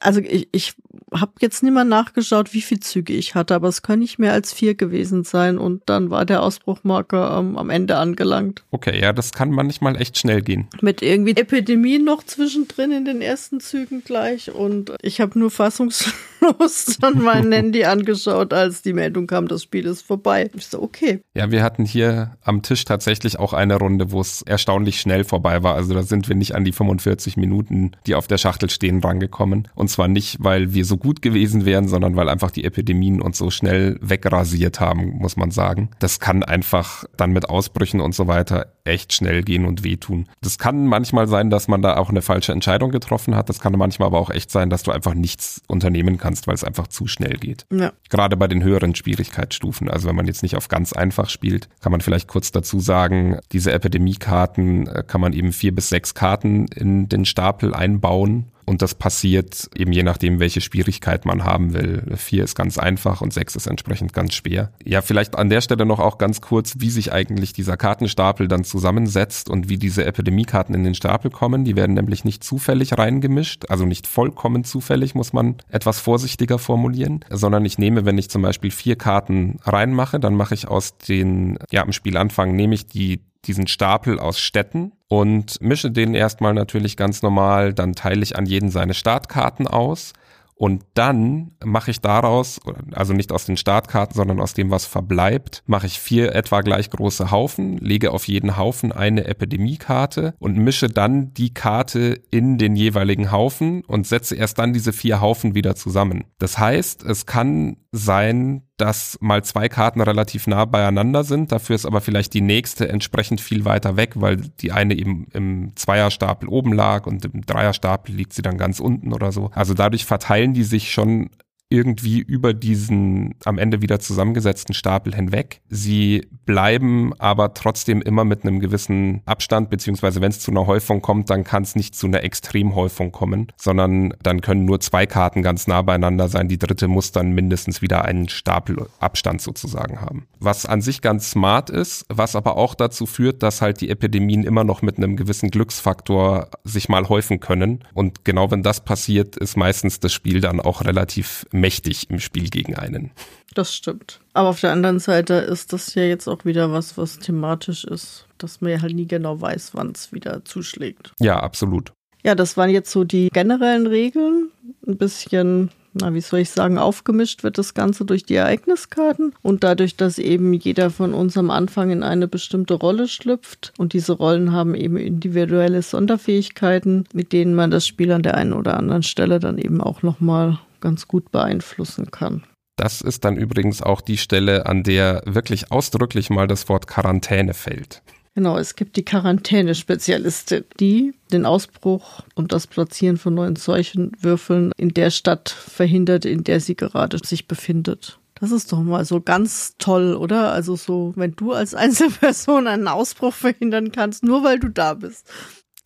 Also ich, ich habe jetzt nicht mehr nachgeschaut, wie viel Züge ich hatte, aber es können nicht mehr als vier gewesen sein und dann war der Ausbruchmarker ähm, am Ende angelangt. Okay, ja, das kann manchmal echt schnell gehen. Mit irgendwie Epidemien noch zwischendrin in den ersten Zügen gleich und ich habe nur fassungslos *laughs* dann mein Handy angeschaut, als die Meldung kam, das Spiel ist vorbei. Ich so, okay. Ja, wir hatten hier am Tisch tatsächlich auch eine Runde, wo es erstaunlich schnell vorbei war. Also da sind wir nicht an die 45 Minuten, die auf der Schachtel stehen, rangekommen. Und zwar nicht, weil wir so gut gewesen wären, sondern weil einfach die Epidemien uns so schnell wegrasiert haben, muss man sagen. Das kann einfach dann mit Ausbrüchen und so weiter echt schnell gehen und wehtun. Das kann manchmal sein, dass man da auch eine falsche Entscheidung getroffen hat. Das kann manchmal aber auch echt sein, dass du einfach nichts unternehmen kannst, weil es einfach zu schnell geht. Ja. Gerade bei den höheren Schwierigkeitsstufen. Also wenn man jetzt nicht auf ganz einfach spielt, kann man vielleicht kurz dazu sagen, diese Epidemiekarten äh, kann man eben vier bis sechs Karten in den Stapel einbauen und das passiert eben je nachdem, welche Schwierigkeit man haben will. Vier ist ganz einfach und sechs ist entsprechend ganz schwer. Ja, vielleicht an der Stelle noch auch ganz kurz, wie sich eigentlich dieser Kartenstapel dann zusammensetzt und wie diese Epidemiekarten in den Stapel kommen. Die werden nämlich nicht zufällig reingemischt, also nicht vollkommen zufällig, muss man etwas vorsichtiger formulieren, sondern ich nehme, wenn ich zum Beispiel vier Karten reinmache, dann mache ich aus den, ja, am Spielanfang nehme ich die diesen Stapel aus Städten und mische den erstmal natürlich ganz normal. Dann teile ich an jeden seine Startkarten aus. Und dann mache ich daraus, also nicht aus den Startkarten, sondern aus dem, was verbleibt, mache ich vier etwa gleich große Haufen, lege auf jeden Haufen eine Epidemiekarte und mische dann die Karte in den jeweiligen Haufen und setze erst dann diese vier Haufen wieder zusammen. Das heißt, es kann sein, dass mal zwei Karten relativ nah beieinander sind, dafür ist aber vielleicht die nächste entsprechend viel weiter weg, weil die eine eben im Zweierstapel oben lag und im Dreierstapel liegt sie dann ganz unten oder so. Also dadurch verteilen die sich schon irgendwie über diesen am Ende wieder zusammengesetzten Stapel hinweg. Sie bleiben aber trotzdem immer mit einem gewissen Abstand, beziehungsweise wenn es zu einer Häufung kommt, dann kann es nicht zu einer Extremhäufung kommen, sondern dann können nur zwei Karten ganz nah beieinander sein. Die dritte muss dann mindestens wieder einen Stapel Abstand sozusagen haben. Was an sich ganz smart ist, was aber auch dazu führt, dass halt die Epidemien immer noch mit einem gewissen Glücksfaktor sich mal häufen können. Und genau wenn das passiert, ist meistens das Spiel dann auch relativ mächtig im Spiel gegen einen. Das stimmt. Aber auf der anderen Seite ist das ja jetzt auch wieder was, was thematisch ist, dass man ja halt nie genau weiß, wann es wieder zuschlägt. Ja, absolut. Ja, das waren jetzt so die generellen Regeln. Ein bisschen na, wie soll ich sagen, aufgemischt wird das Ganze durch die Ereigniskarten und dadurch, dass eben jeder von uns am Anfang in eine bestimmte Rolle schlüpft und diese Rollen haben eben individuelle Sonderfähigkeiten, mit denen man das Spiel an der einen oder anderen Stelle dann eben auch nochmal ganz gut beeinflussen kann. Das ist dann übrigens auch die Stelle, an der wirklich ausdrücklich mal das Wort Quarantäne fällt. Genau, es gibt die Quarantäne-Spezialistin, die den Ausbruch und das Platzieren von neuen Seuchenwürfeln in der Stadt verhindert, in der sie gerade sich befindet. Das ist doch mal so ganz toll, oder? Also so, wenn du als *laughs* Einzelperson einen Ausbruch verhindern kannst, nur weil du da bist.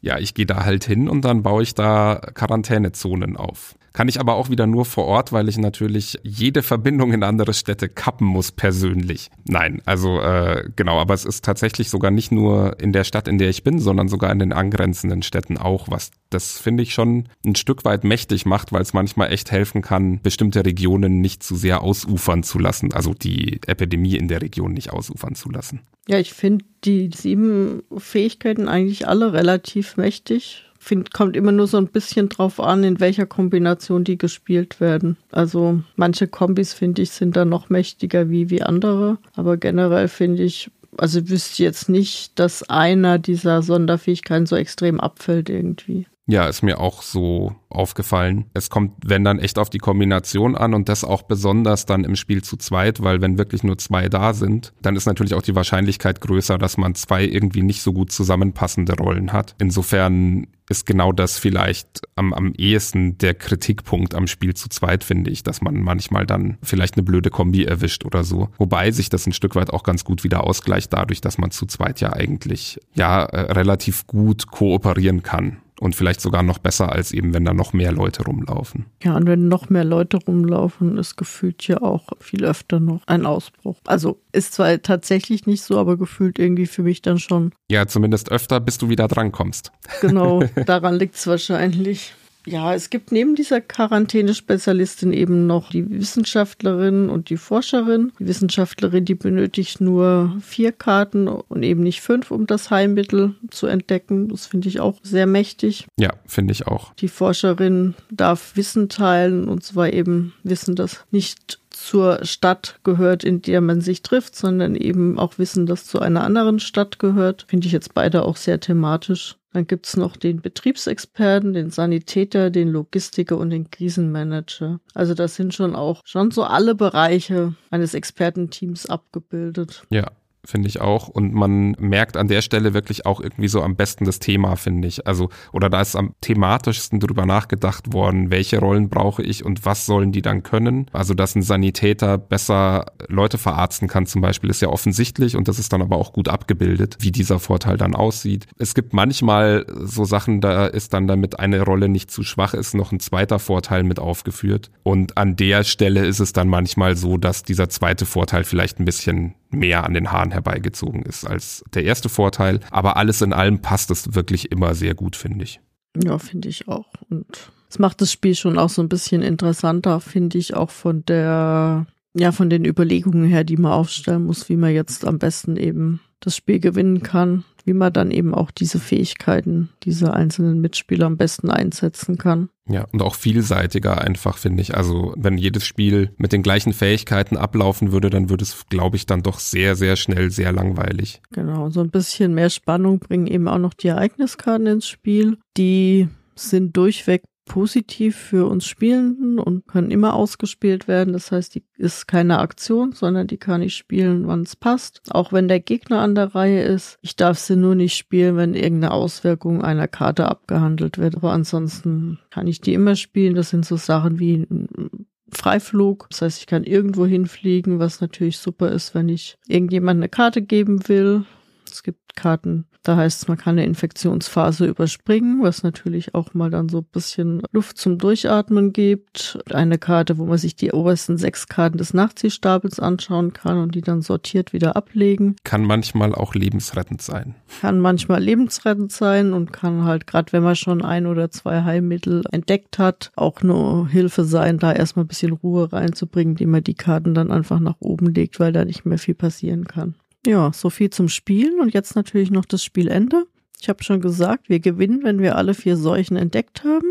Ja, ich gehe da halt hin und dann baue ich da Quarantänezonen auf. Kann ich aber auch wieder nur vor Ort, weil ich natürlich jede Verbindung in andere Städte kappen muss persönlich. Nein, also äh, genau, aber es ist tatsächlich sogar nicht nur in der Stadt, in der ich bin, sondern sogar in den angrenzenden Städten auch, was das finde ich schon ein Stück weit mächtig macht, weil es manchmal echt helfen kann, bestimmte Regionen nicht zu sehr ausufern zu lassen, also die Epidemie in der Region nicht ausufern zu lassen. Ja, ich finde die sieben Fähigkeiten eigentlich alle relativ mächtig Find, kommt immer nur so ein bisschen drauf an, in welcher Kombination die gespielt werden. Also manche Kombis, finde ich, sind da noch mächtiger wie, wie andere. Aber generell finde ich, also wüsste jetzt nicht, dass einer dieser Sonderfähigkeiten so extrem abfällt irgendwie. Ja, ist mir auch so aufgefallen. Es kommt, wenn dann echt auf die Kombination an und das auch besonders dann im Spiel zu zweit, weil wenn wirklich nur zwei da sind, dann ist natürlich auch die Wahrscheinlichkeit größer, dass man zwei irgendwie nicht so gut zusammenpassende Rollen hat. Insofern ist genau das vielleicht am, am ehesten der Kritikpunkt am Spiel zu zweit, finde ich, dass man manchmal dann vielleicht eine blöde Kombi erwischt oder so. Wobei sich das ein Stück weit auch ganz gut wieder ausgleicht dadurch, dass man zu zweit ja eigentlich ja äh, relativ gut kooperieren kann und vielleicht sogar noch besser als eben, wenn da noch mehr Leute rumlaufen. Ja, und wenn noch mehr Leute rumlaufen, ist gefühlt ja auch viel öfter noch ein Ausbruch. Also ist zwar tatsächlich nicht so, aber gefühlt irgendwie für mich dann schon. Ja, zumindest öfter, bis du wieder drankommst. Genau, *laughs* daran liegt es wahrscheinlich. Ja, es gibt neben dieser Quarantänespezialistin eben noch die Wissenschaftlerin und die Forscherin. Die Wissenschaftlerin, die benötigt nur vier Karten und eben nicht fünf, um das Heilmittel zu entdecken. Das finde ich auch sehr mächtig. Ja, finde ich auch. Die Forscherin darf Wissen teilen und zwar eben Wissen, das nicht zur Stadt gehört, in der man sich trifft, sondern eben auch Wissen, das zu einer anderen Stadt gehört. Finde ich jetzt beide auch sehr thematisch. Dann gibt's noch den Betriebsexperten, den Sanitäter, den Logistiker und den Krisenmanager. Also das sind schon auch schon so alle Bereiche eines Expertenteams abgebildet. Ja, finde ich auch. Und man merkt an der Stelle wirklich auch irgendwie so am besten das Thema, finde ich. Also, oder da ist am thematischsten drüber nachgedacht worden, welche Rollen brauche ich und was sollen die dann können. Also, dass ein Sanitäter besser Leute verarzten kann zum Beispiel, ist ja offensichtlich und das ist dann aber auch gut abgebildet, wie dieser Vorteil dann aussieht. Es gibt manchmal so Sachen, da ist dann damit eine Rolle nicht zu schwach ist, noch ein zweiter Vorteil mit aufgeführt. Und an der Stelle ist es dann manchmal so, dass dieser zweite Vorteil vielleicht ein bisschen mehr an den Haaren herbeigezogen ist als der erste Vorteil. Aber alles in allem passt es wirklich immer sehr gut, finde ich. Ja, finde ich auch. Und es macht das Spiel schon auch so ein bisschen interessanter, finde ich, auch von der, ja, von den Überlegungen her, die man aufstellen muss, wie man jetzt am besten eben das Spiel gewinnen kann wie man dann eben auch diese Fähigkeiten dieser einzelnen Mitspieler am besten einsetzen kann. Ja, und auch vielseitiger einfach, finde ich. Also, wenn jedes Spiel mit den gleichen Fähigkeiten ablaufen würde, dann würde es, glaube ich, dann doch sehr, sehr schnell sehr langweilig. Genau, so ein bisschen mehr Spannung bringen eben auch noch die Ereigniskarten ins Spiel. Die sind durchweg positiv für uns Spielenden und können immer ausgespielt werden. Das heißt, die ist keine Aktion, sondern die kann ich spielen, wann es passt. Auch wenn der Gegner an der Reihe ist. Ich darf sie nur nicht spielen, wenn irgendeine Auswirkung einer Karte abgehandelt wird. Aber ansonsten kann ich die immer spielen. Das sind so Sachen wie Freiflug. Das heißt, ich kann irgendwo hinfliegen, was natürlich super ist, wenn ich irgendjemand eine Karte geben will. Es gibt Karten, da heißt es, man kann eine Infektionsphase überspringen, was natürlich auch mal dann so ein bisschen Luft zum Durchatmen gibt. Eine Karte, wo man sich die obersten sechs Karten des Nachziehstapels anschauen kann und die dann sortiert wieder ablegen. Kann manchmal auch lebensrettend sein. Kann manchmal lebensrettend sein und kann halt, gerade wenn man schon ein oder zwei Heilmittel entdeckt hat, auch nur Hilfe sein, da erstmal ein bisschen Ruhe reinzubringen, indem man die Karten dann einfach nach oben legt, weil da nicht mehr viel passieren kann. Ja, so viel zum Spiel und jetzt natürlich noch das Spielende. Ich habe schon gesagt, wir gewinnen, wenn wir alle vier Seuchen entdeckt haben.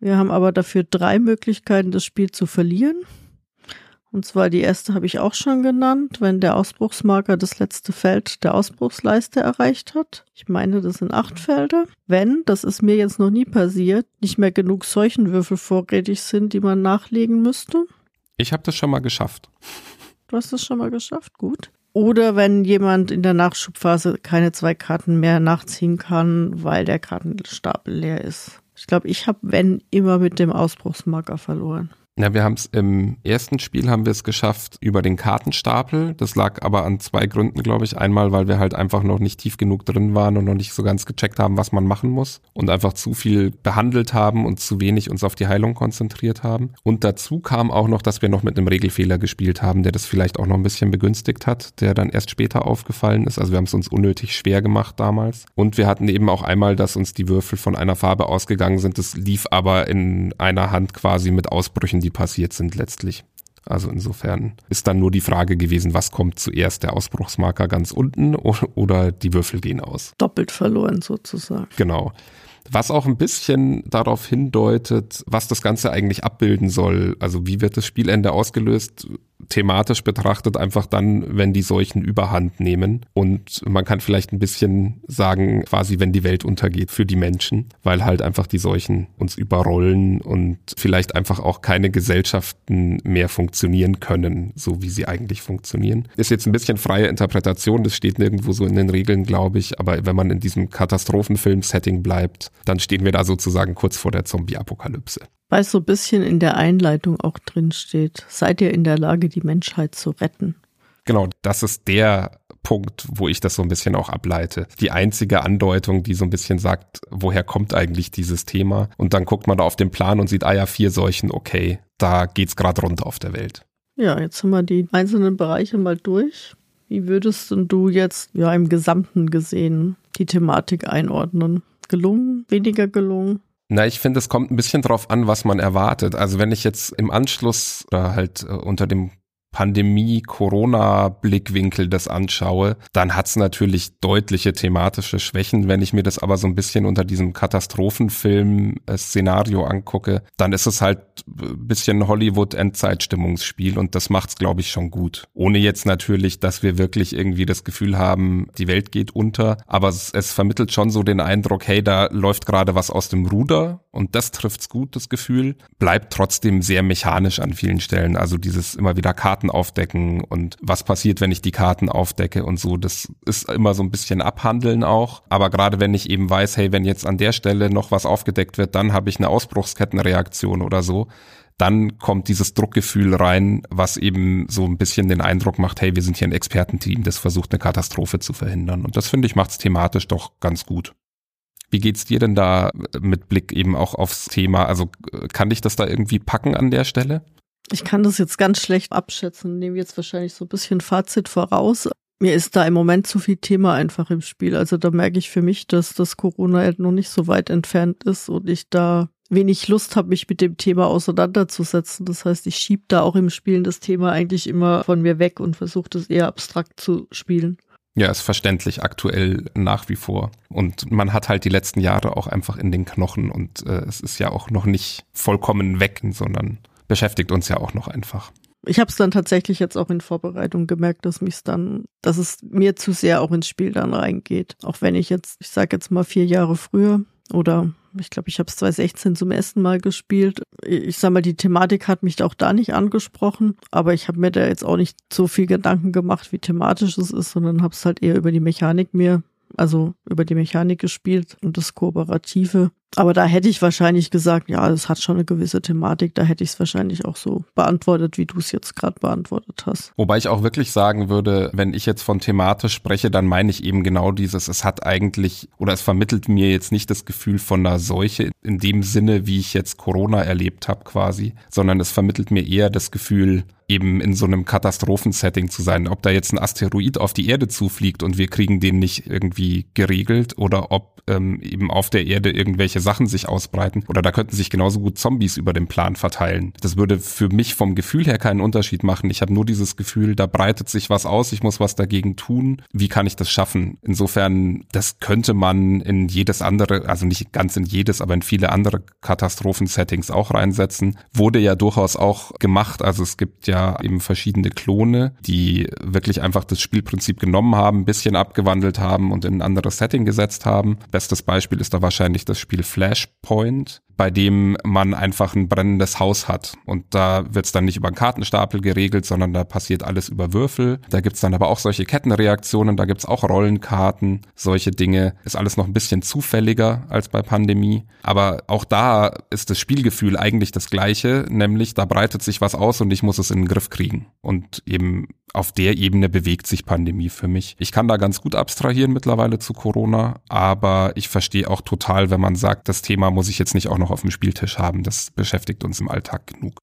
Wir haben aber dafür drei Möglichkeiten, das Spiel zu verlieren. Und zwar die erste habe ich auch schon genannt, wenn der Ausbruchsmarker das letzte Feld der Ausbruchsleiste erreicht hat. Ich meine, das sind acht Felder. Wenn, das ist mir jetzt noch nie passiert, nicht mehr genug Seuchenwürfel vorrätig sind, die man nachlegen müsste. Ich habe das schon mal geschafft. Du hast das schon mal geschafft, gut. Oder wenn jemand in der Nachschubphase keine zwei Karten mehr nachziehen kann, weil der Kartenstapel leer ist. Ich glaube, ich habe, wenn, immer mit dem Ausbruchsmarker verloren. Ja, wir haben es im ersten Spiel haben wir es geschafft über den Kartenstapel. Das lag aber an zwei Gründen, glaube ich. Einmal, weil wir halt einfach noch nicht tief genug drin waren und noch nicht so ganz gecheckt haben, was man machen muss und einfach zu viel behandelt haben und zu wenig uns auf die Heilung konzentriert haben. Und dazu kam auch noch, dass wir noch mit einem Regelfehler gespielt haben, der das vielleicht auch noch ein bisschen begünstigt hat, der dann erst später aufgefallen ist. Also wir haben es uns unnötig schwer gemacht damals. Und wir hatten eben auch einmal, dass uns die Würfel von einer Farbe ausgegangen sind. Das lief aber in einer Hand quasi mit Ausbrüchen, die die passiert sind letztlich. Also insofern ist dann nur die Frage gewesen, was kommt zuerst, der Ausbruchsmarker ganz unten oder die Würfel gehen aus. Doppelt verloren sozusagen. Genau. Was auch ein bisschen darauf hindeutet, was das Ganze eigentlich abbilden soll. Also wie wird das Spielende ausgelöst? Thematisch betrachtet einfach dann, wenn die Seuchen überhand nehmen. Und man kann vielleicht ein bisschen sagen, quasi, wenn die Welt untergeht für die Menschen, weil halt einfach die Seuchen uns überrollen und vielleicht einfach auch keine Gesellschaften mehr funktionieren können, so wie sie eigentlich funktionieren. Ist jetzt ein bisschen freie Interpretation, das steht nirgendwo so in den Regeln, glaube ich. Aber wenn man in diesem Katastrophenfilm-Setting bleibt, dann stehen wir da sozusagen kurz vor der Zombie-Apokalypse. Weil so ein bisschen in der Einleitung auch drin steht, seid ihr in der Lage, die Menschheit zu retten? Genau, das ist der Punkt, wo ich das so ein bisschen auch ableite. Die einzige Andeutung, die so ein bisschen sagt, woher kommt eigentlich dieses Thema? Und dann guckt man da auf den Plan und sieht, ah ja, vier Seuchen, okay, da geht's gerade runter auf der Welt. Ja, jetzt haben wir die einzelnen Bereiche mal durch. Wie würdest du jetzt ja im Gesamten gesehen die Thematik einordnen? Gelungen, weniger gelungen? Na, ich finde, es kommt ein bisschen drauf an, was man erwartet. Also wenn ich jetzt im Anschluss oder halt äh, unter dem Pandemie-Corona-Blickwinkel das anschaue, dann hat's natürlich deutliche thematische Schwächen. Wenn ich mir das aber so ein bisschen unter diesem Katastrophenfilm-Szenario angucke, dann ist es halt ein bisschen Hollywood-Endzeitstimmungsspiel und das macht's, glaube ich, schon gut. Ohne jetzt natürlich, dass wir wirklich irgendwie das Gefühl haben, die Welt geht unter, aber es, es vermittelt schon so den Eindruck, hey, da läuft gerade was aus dem Ruder und das trifft's gut, das Gefühl. Bleibt trotzdem sehr mechanisch an vielen Stellen. Also dieses immer wieder Karten Karten aufdecken und was passiert, wenn ich die Karten aufdecke und so. Das ist immer so ein bisschen abhandeln auch. Aber gerade wenn ich eben weiß, hey, wenn jetzt an der Stelle noch was aufgedeckt wird, dann habe ich eine Ausbruchskettenreaktion oder so dann kommt dieses Druckgefühl rein, was eben so ein bisschen den Eindruck macht, hey, wir sind hier ein Expertenteam, das versucht eine Katastrophe zu verhindern. Und das finde ich macht es thematisch doch ganz gut. Wie geht's dir denn da mit Blick eben auch aufs Thema? Also kann dich das da irgendwie packen an der Stelle? Ich kann das jetzt ganz schlecht abschätzen, nehme jetzt wahrscheinlich so ein bisschen Fazit voraus. Mir ist da im Moment zu viel Thema einfach im Spiel. Also da merke ich für mich, dass das Corona noch nicht so weit entfernt ist und ich da wenig Lust habe, mich mit dem Thema auseinanderzusetzen. Das heißt, ich schiebe da auch im Spielen das Thema eigentlich immer von mir weg und versuche das eher abstrakt zu spielen. Ja, ist verständlich aktuell nach wie vor. Und man hat halt die letzten Jahre auch einfach in den Knochen und äh, es ist ja auch noch nicht vollkommen weg, sondern beschäftigt uns ja auch noch einfach. Ich habe es dann tatsächlich jetzt auch in Vorbereitung gemerkt, dass mich dann, dass es mir zu sehr auch ins Spiel dann reingeht. Auch wenn ich jetzt, ich sage jetzt mal vier Jahre früher oder ich glaube, ich habe es 2016 zum ersten Mal gespielt. Ich sag mal, die Thematik hat mich auch da nicht angesprochen, aber ich habe mir da jetzt auch nicht so viel Gedanken gemacht, wie thematisch es ist, sondern habe es halt eher über die Mechanik mir also über die Mechanik gespielt und das Kooperative. Aber da hätte ich wahrscheinlich gesagt, ja, es hat schon eine gewisse Thematik, da hätte ich es wahrscheinlich auch so beantwortet, wie du es jetzt gerade beantwortet hast. Wobei ich auch wirklich sagen würde, wenn ich jetzt von thematisch spreche, dann meine ich eben genau dieses, es hat eigentlich oder es vermittelt mir jetzt nicht das Gefühl von einer Seuche in dem Sinne, wie ich jetzt Corona erlebt habe quasi, sondern es vermittelt mir eher das Gefühl, eben in so einem Katastrophensetting zu sein. Ob da jetzt ein Asteroid auf die Erde zufliegt und wir kriegen den nicht irgendwie geregelt oder ob ähm, eben auf der Erde irgendwelche Sachen sich ausbreiten oder da könnten sich genauso gut Zombies über den Plan verteilen. Das würde für mich vom Gefühl her keinen Unterschied machen. Ich habe nur dieses Gefühl, da breitet sich was aus, ich muss was dagegen tun. Wie kann ich das schaffen? Insofern, das könnte man in jedes andere, also nicht ganz in jedes, aber in viele andere Katastrophensettings auch reinsetzen. Wurde ja durchaus auch gemacht. Also es gibt ja eben verschiedene Klone, die wirklich einfach das Spielprinzip genommen haben, ein bisschen abgewandelt haben und in ein anderes Setting gesetzt haben. Bestes Beispiel ist da wahrscheinlich das Spiel Flashpoint bei dem man einfach ein brennendes Haus hat. Und da wird es dann nicht über einen Kartenstapel geregelt, sondern da passiert alles über Würfel. Da gibt's dann aber auch solche Kettenreaktionen, da gibt's auch Rollenkarten, solche Dinge. Ist alles noch ein bisschen zufälliger als bei Pandemie. Aber auch da ist das Spielgefühl eigentlich das gleiche, nämlich da breitet sich was aus und ich muss es in den Griff kriegen. Und eben auf der Ebene bewegt sich Pandemie für mich. Ich kann da ganz gut abstrahieren mittlerweile zu Corona, aber ich verstehe auch total, wenn man sagt, das Thema muss ich jetzt nicht auch noch auf dem Spieltisch haben. Das beschäftigt uns im Alltag genug.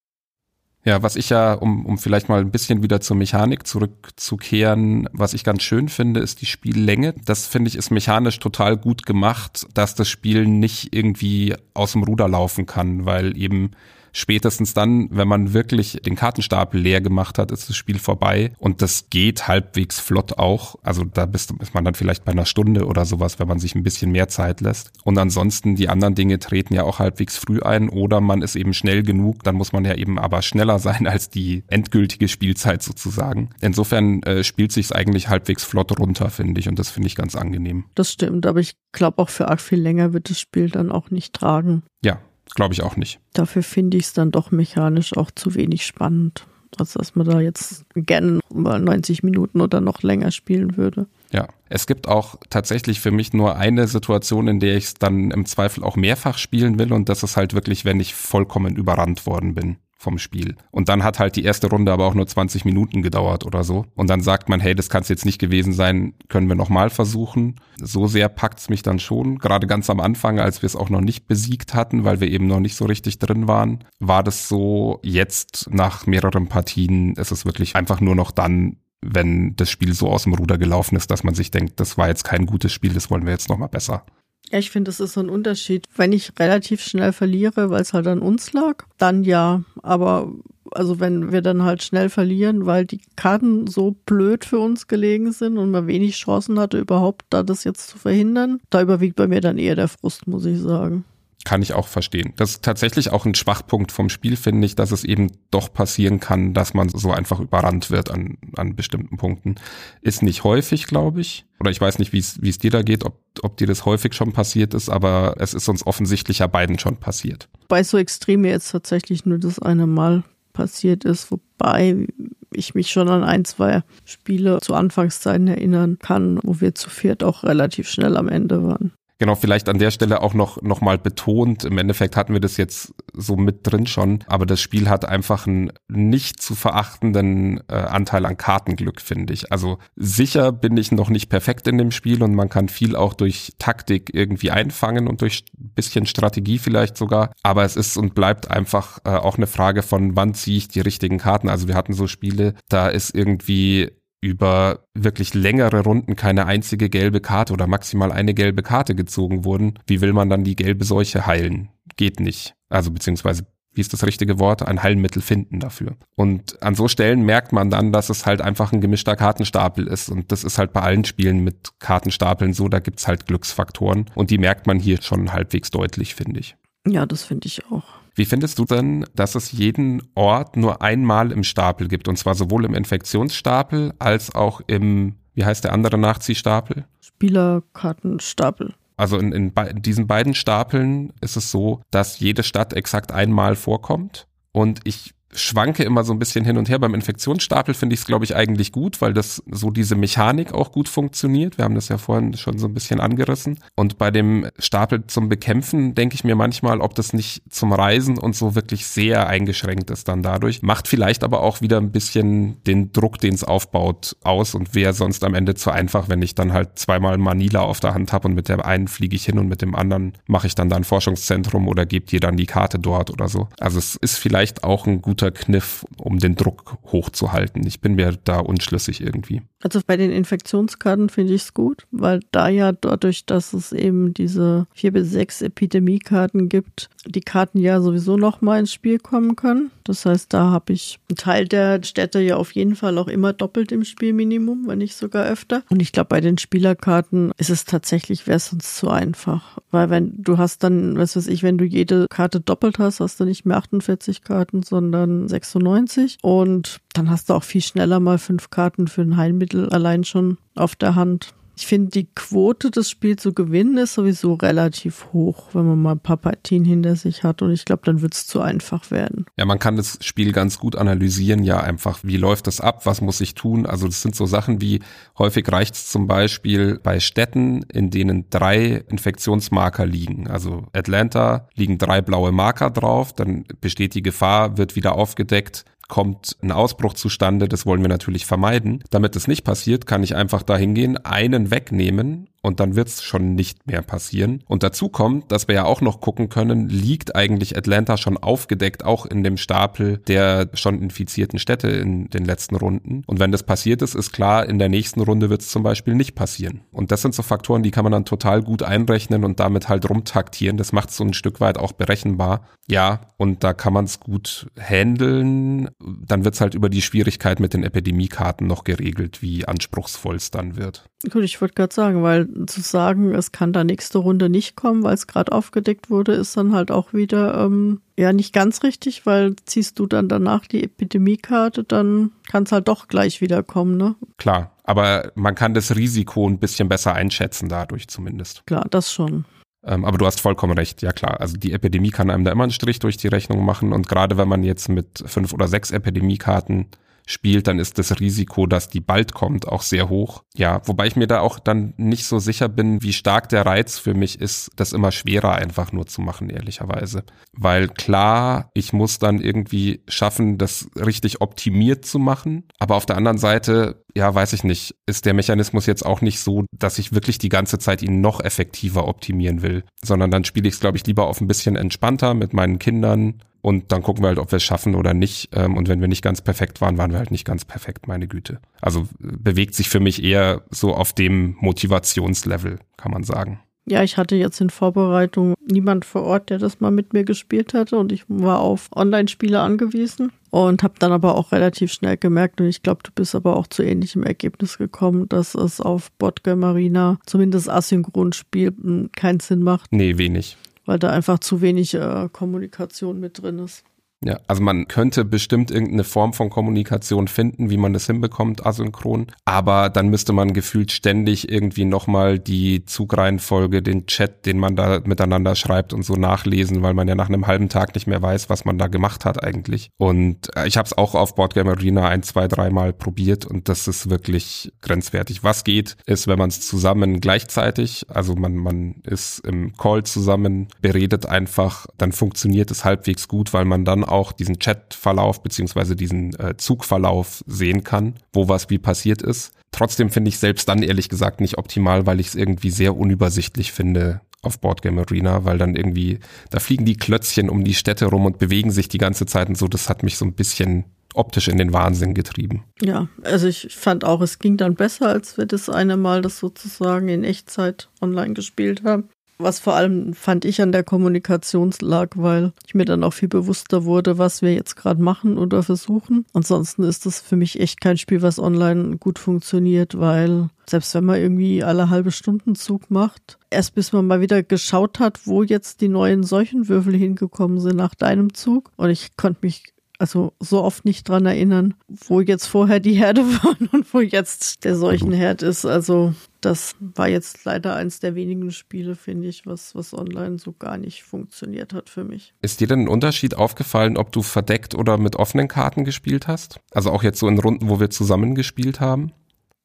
Ja, was ich ja, um, um vielleicht mal ein bisschen wieder zur Mechanik zurückzukehren, was ich ganz schön finde, ist die Spiellänge. Das finde ich ist mechanisch total gut gemacht, dass das Spiel nicht irgendwie aus dem Ruder laufen kann, weil eben spätestens dann, wenn man wirklich den Kartenstapel leer gemacht hat, ist das Spiel vorbei und das geht halbwegs flott auch. Also da bist, ist man dann vielleicht bei einer Stunde oder sowas, wenn man sich ein bisschen mehr Zeit lässt. Und ansonsten die anderen Dinge treten ja auch halbwegs früh ein oder man ist eben schnell genug, dann muss man ja eben aber schneller *laughs* sein als die endgültige Spielzeit sozusagen. Insofern äh, spielt sich's eigentlich halbwegs flott runter, finde ich, und das finde ich ganz angenehm. Das stimmt, aber ich glaube auch für arg viel länger wird das Spiel dann auch nicht tragen. Ja, glaube ich auch nicht. Dafür finde ich es dann doch mechanisch auch zu wenig spannend. Also dass man da jetzt gerne mal 90 Minuten oder noch länger spielen würde. Ja, es gibt auch tatsächlich für mich nur eine Situation, in der ich es dann im Zweifel auch mehrfach spielen will und das ist halt wirklich, wenn ich vollkommen überrannt worden bin vom Spiel. Und dann hat halt die erste Runde aber auch nur 20 Minuten gedauert oder so. Und dann sagt man, hey, das kann es jetzt nicht gewesen sein, können wir nochmal versuchen. So sehr packt's mich dann schon. Gerade ganz am Anfang, als wir es auch noch nicht besiegt hatten, weil wir eben noch nicht so richtig drin waren, war das so, jetzt nach mehreren Partien ist es wirklich einfach nur noch dann, wenn das Spiel so aus dem Ruder gelaufen ist, dass man sich denkt, das war jetzt kein gutes Spiel, das wollen wir jetzt nochmal besser. Ich finde, das ist so ein Unterschied. Wenn ich relativ schnell verliere, weil es halt an uns lag, dann ja. Aber also wenn wir dann halt schnell verlieren, weil die Karten so blöd für uns gelegen sind und man wenig Chancen hatte, überhaupt da das jetzt zu verhindern, da überwiegt bei mir dann eher der Frust, muss ich sagen kann ich auch verstehen. Das ist tatsächlich auch ein Schwachpunkt vom Spiel, finde ich, dass es eben doch passieren kann, dass man so einfach überrannt wird an, an bestimmten Punkten. Ist nicht häufig, glaube ich. Oder ich weiß nicht, wie es dir da geht, ob, ob dir das häufig schon passiert ist, aber es ist uns offensichtlich ja beiden schon passiert. Bei so extrem jetzt tatsächlich nur das eine Mal passiert ist, wobei ich mich schon an ein, zwei Spiele zu Anfangszeiten erinnern kann, wo wir zu viert auch relativ schnell am Ende waren. Genau, vielleicht an der Stelle auch noch, noch mal betont. Im Endeffekt hatten wir das jetzt so mit drin schon, aber das Spiel hat einfach einen nicht zu verachtenden äh, Anteil an Kartenglück, finde ich. Also sicher bin ich noch nicht perfekt in dem Spiel und man kann viel auch durch Taktik irgendwie einfangen und durch bisschen Strategie vielleicht sogar. Aber es ist und bleibt einfach äh, auch eine Frage von, wann ziehe ich die richtigen Karten. Also wir hatten so Spiele, da ist irgendwie über wirklich längere Runden keine einzige gelbe Karte oder maximal eine gelbe Karte gezogen wurden, wie will man dann die gelbe Seuche heilen? Geht nicht. Also beziehungsweise wie ist das richtige Wort, ein Heilmittel finden dafür. Und an so Stellen merkt man dann, dass es halt einfach ein gemischter Kartenstapel ist. Und das ist halt bei allen Spielen mit Kartenstapeln so, da gibt's halt Glücksfaktoren. Und die merkt man hier schon halbwegs deutlich, finde ich. Ja, das finde ich auch. Wie findest du denn, dass es jeden Ort nur einmal im Stapel gibt? Und zwar sowohl im Infektionsstapel als auch im, wie heißt der andere Nachziehstapel? Spielerkartenstapel. Also in, in, in diesen beiden Stapeln ist es so, dass jede Stadt exakt einmal vorkommt. Und ich schwanke immer so ein bisschen hin und her. Beim Infektionsstapel finde ich es, glaube ich, eigentlich gut, weil das so diese Mechanik auch gut funktioniert. Wir haben das ja vorhin schon so ein bisschen angerissen. Und bei dem Stapel zum Bekämpfen denke ich mir manchmal, ob das nicht zum Reisen und so wirklich sehr eingeschränkt ist dann dadurch. Macht vielleicht aber auch wieder ein bisschen den Druck, den es aufbaut, aus und wäre sonst am Ende zu einfach, wenn ich dann halt zweimal Manila auf der Hand habe und mit dem einen fliege ich hin und mit dem anderen mache ich dann da ein Forschungszentrum oder gebe dir dann die Karte dort oder so. Also es ist vielleicht auch ein guter guter Kniff, um den Druck hochzuhalten. Ich bin mir da unschlüssig irgendwie. Also bei den Infektionskarten finde ich es gut, weil da ja dadurch, dass es eben diese vier bis sechs Epidemiekarten gibt, die Karten ja sowieso noch mal ins Spiel kommen können. Das heißt, da habe ich einen Teil der Städte ja auf jeden Fall auch immer doppelt im Spielminimum, wenn nicht sogar öfter. Und ich glaube, bei den Spielerkarten ist es tatsächlich, wäre es sonst zu einfach. Weil wenn du hast dann, was weiß ich, wenn du jede Karte doppelt hast, hast du nicht mehr 48 Karten, sondern 96. Und dann hast du auch viel schneller mal fünf Karten für ein Heilmittel allein schon auf der Hand. Ich finde, die Quote, das Spiel zu gewinnen, ist sowieso relativ hoch, wenn man mal ein paar Partien hinter sich hat. Und ich glaube, dann wird es zu einfach werden. Ja, man kann das Spiel ganz gut analysieren, ja, einfach, wie läuft das ab, was muss ich tun? Also das sind so Sachen wie, häufig reicht es zum Beispiel bei Städten, in denen drei Infektionsmarker liegen. Also Atlanta liegen drei blaue Marker drauf, dann besteht die Gefahr, wird wieder aufgedeckt, kommt ein Ausbruch zustande, das wollen wir natürlich vermeiden. Damit es nicht passiert, kann ich einfach dahin gehen, einen wegnehmen und dann wird's schon nicht mehr passieren. Und dazu kommt, dass wir ja auch noch gucken können, liegt eigentlich Atlanta schon aufgedeckt, auch in dem Stapel der schon infizierten Städte in den letzten Runden. Und wenn das passiert ist, ist klar, in der nächsten Runde wird's zum Beispiel nicht passieren. Und das sind so Faktoren, die kann man dann total gut einrechnen und damit halt rumtaktieren. Das macht so ein Stück weit auch berechenbar. Ja, und da kann man es gut handeln. Dann wird's halt über die Schwierigkeit mit den Epidemiekarten noch geregelt, wie anspruchsvoll es dann wird. Gut, ich wollte gerade sagen, weil zu sagen, es kann da nächste Runde nicht kommen, weil es gerade aufgedeckt wurde, ist dann halt auch wieder ähm, ja nicht ganz richtig, weil ziehst du dann danach die Epidemiekarte, dann kann es halt doch gleich wieder kommen, ne? Klar, aber man kann das Risiko ein bisschen besser einschätzen dadurch zumindest. Klar, das schon. Ähm, aber du hast vollkommen recht, ja klar. Also die Epidemie kann einem da immer einen Strich durch die Rechnung machen und gerade wenn man jetzt mit fünf oder sechs Epidemiekarten spielt, dann ist das Risiko, dass die bald kommt, auch sehr hoch. Ja, wobei ich mir da auch dann nicht so sicher bin, wie stark der Reiz für mich ist, das immer schwerer einfach nur zu machen, ehrlicherweise. Weil klar, ich muss dann irgendwie schaffen, das richtig optimiert zu machen. Aber auf der anderen Seite, ja, weiß ich nicht, ist der Mechanismus jetzt auch nicht so, dass ich wirklich die ganze Zeit ihn noch effektiver optimieren will, sondern dann spiele ich es, glaube ich, lieber auf ein bisschen entspannter mit meinen Kindern und dann gucken wir halt, ob wir es schaffen oder nicht. Ähm, und wenn wir nicht ganz perfekt waren, waren wir halt nicht ganz perfekt, meine Güte. Also bewegt sich für mich eher so auf dem Motivationslevel, kann man sagen. Ja, ich hatte jetzt in Vorbereitung niemand vor Ort, der das mal mit mir gespielt hatte und ich war auf Online-Spiele angewiesen und habe dann aber auch relativ schnell gemerkt und ich glaube, du bist aber auch zu ähnlichem Ergebnis gekommen, dass es auf Botgame Marina zumindest asynchron Spiel hm, keinen Sinn macht. Nee, wenig weil da einfach zu wenig äh, Kommunikation mit drin ist. Ja, also man könnte bestimmt irgendeine Form von Kommunikation finden, wie man das hinbekommt, asynchron. Aber dann müsste man gefühlt ständig irgendwie nochmal die Zugreihenfolge, den Chat, den man da miteinander schreibt und so nachlesen, weil man ja nach einem halben Tag nicht mehr weiß, was man da gemacht hat eigentlich. Und äh, ich habe es auch auf Boardgame Arena ein, zwei, dreimal probiert und das ist wirklich grenzwertig. Was geht, ist, wenn man es zusammen gleichzeitig, also man, man ist im Call zusammen, beredet einfach, dann funktioniert es halbwegs gut, weil man dann auch diesen Chatverlauf beziehungsweise diesen äh, Zugverlauf sehen kann, wo was wie passiert ist. Trotzdem finde ich selbst dann ehrlich gesagt nicht optimal, weil ich es irgendwie sehr unübersichtlich finde auf Boardgame Arena, weil dann irgendwie, da fliegen die Klötzchen um die Städte rum und bewegen sich die ganze Zeit und so. Das hat mich so ein bisschen optisch in den Wahnsinn getrieben. Ja, also ich fand auch, es ging dann besser, als wir das eine Mal das sozusagen in Echtzeit online gespielt haben. Was vor allem fand ich an der Kommunikation lag, weil ich mir dann auch viel bewusster wurde, was wir jetzt gerade machen oder versuchen. Ansonsten ist das für mich echt kein Spiel, was online gut funktioniert, weil selbst wenn man irgendwie alle halbe Stunden Zug macht, erst bis man mal wieder geschaut hat, wo jetzt die neuen Seuchenwürfel hingekommen sind nach deinem Zug. Und ich konnte mich also so oft nicht dran erinnern, wo jetzt vorher die Herde *laughs* waren und wo jetzt der Seuchenherd ist. Also das war jetzt leider eins der wenigen Spiele, finde ich, was, was online so gar nicht funktioniert hat für mich. Ist dir denn ein Unterschied aufgefallen, ob du verdeckt oder mit offenen Karten gespielt hast? Also auch jetzt so in Runden, wo wir zusammen gespielt haben?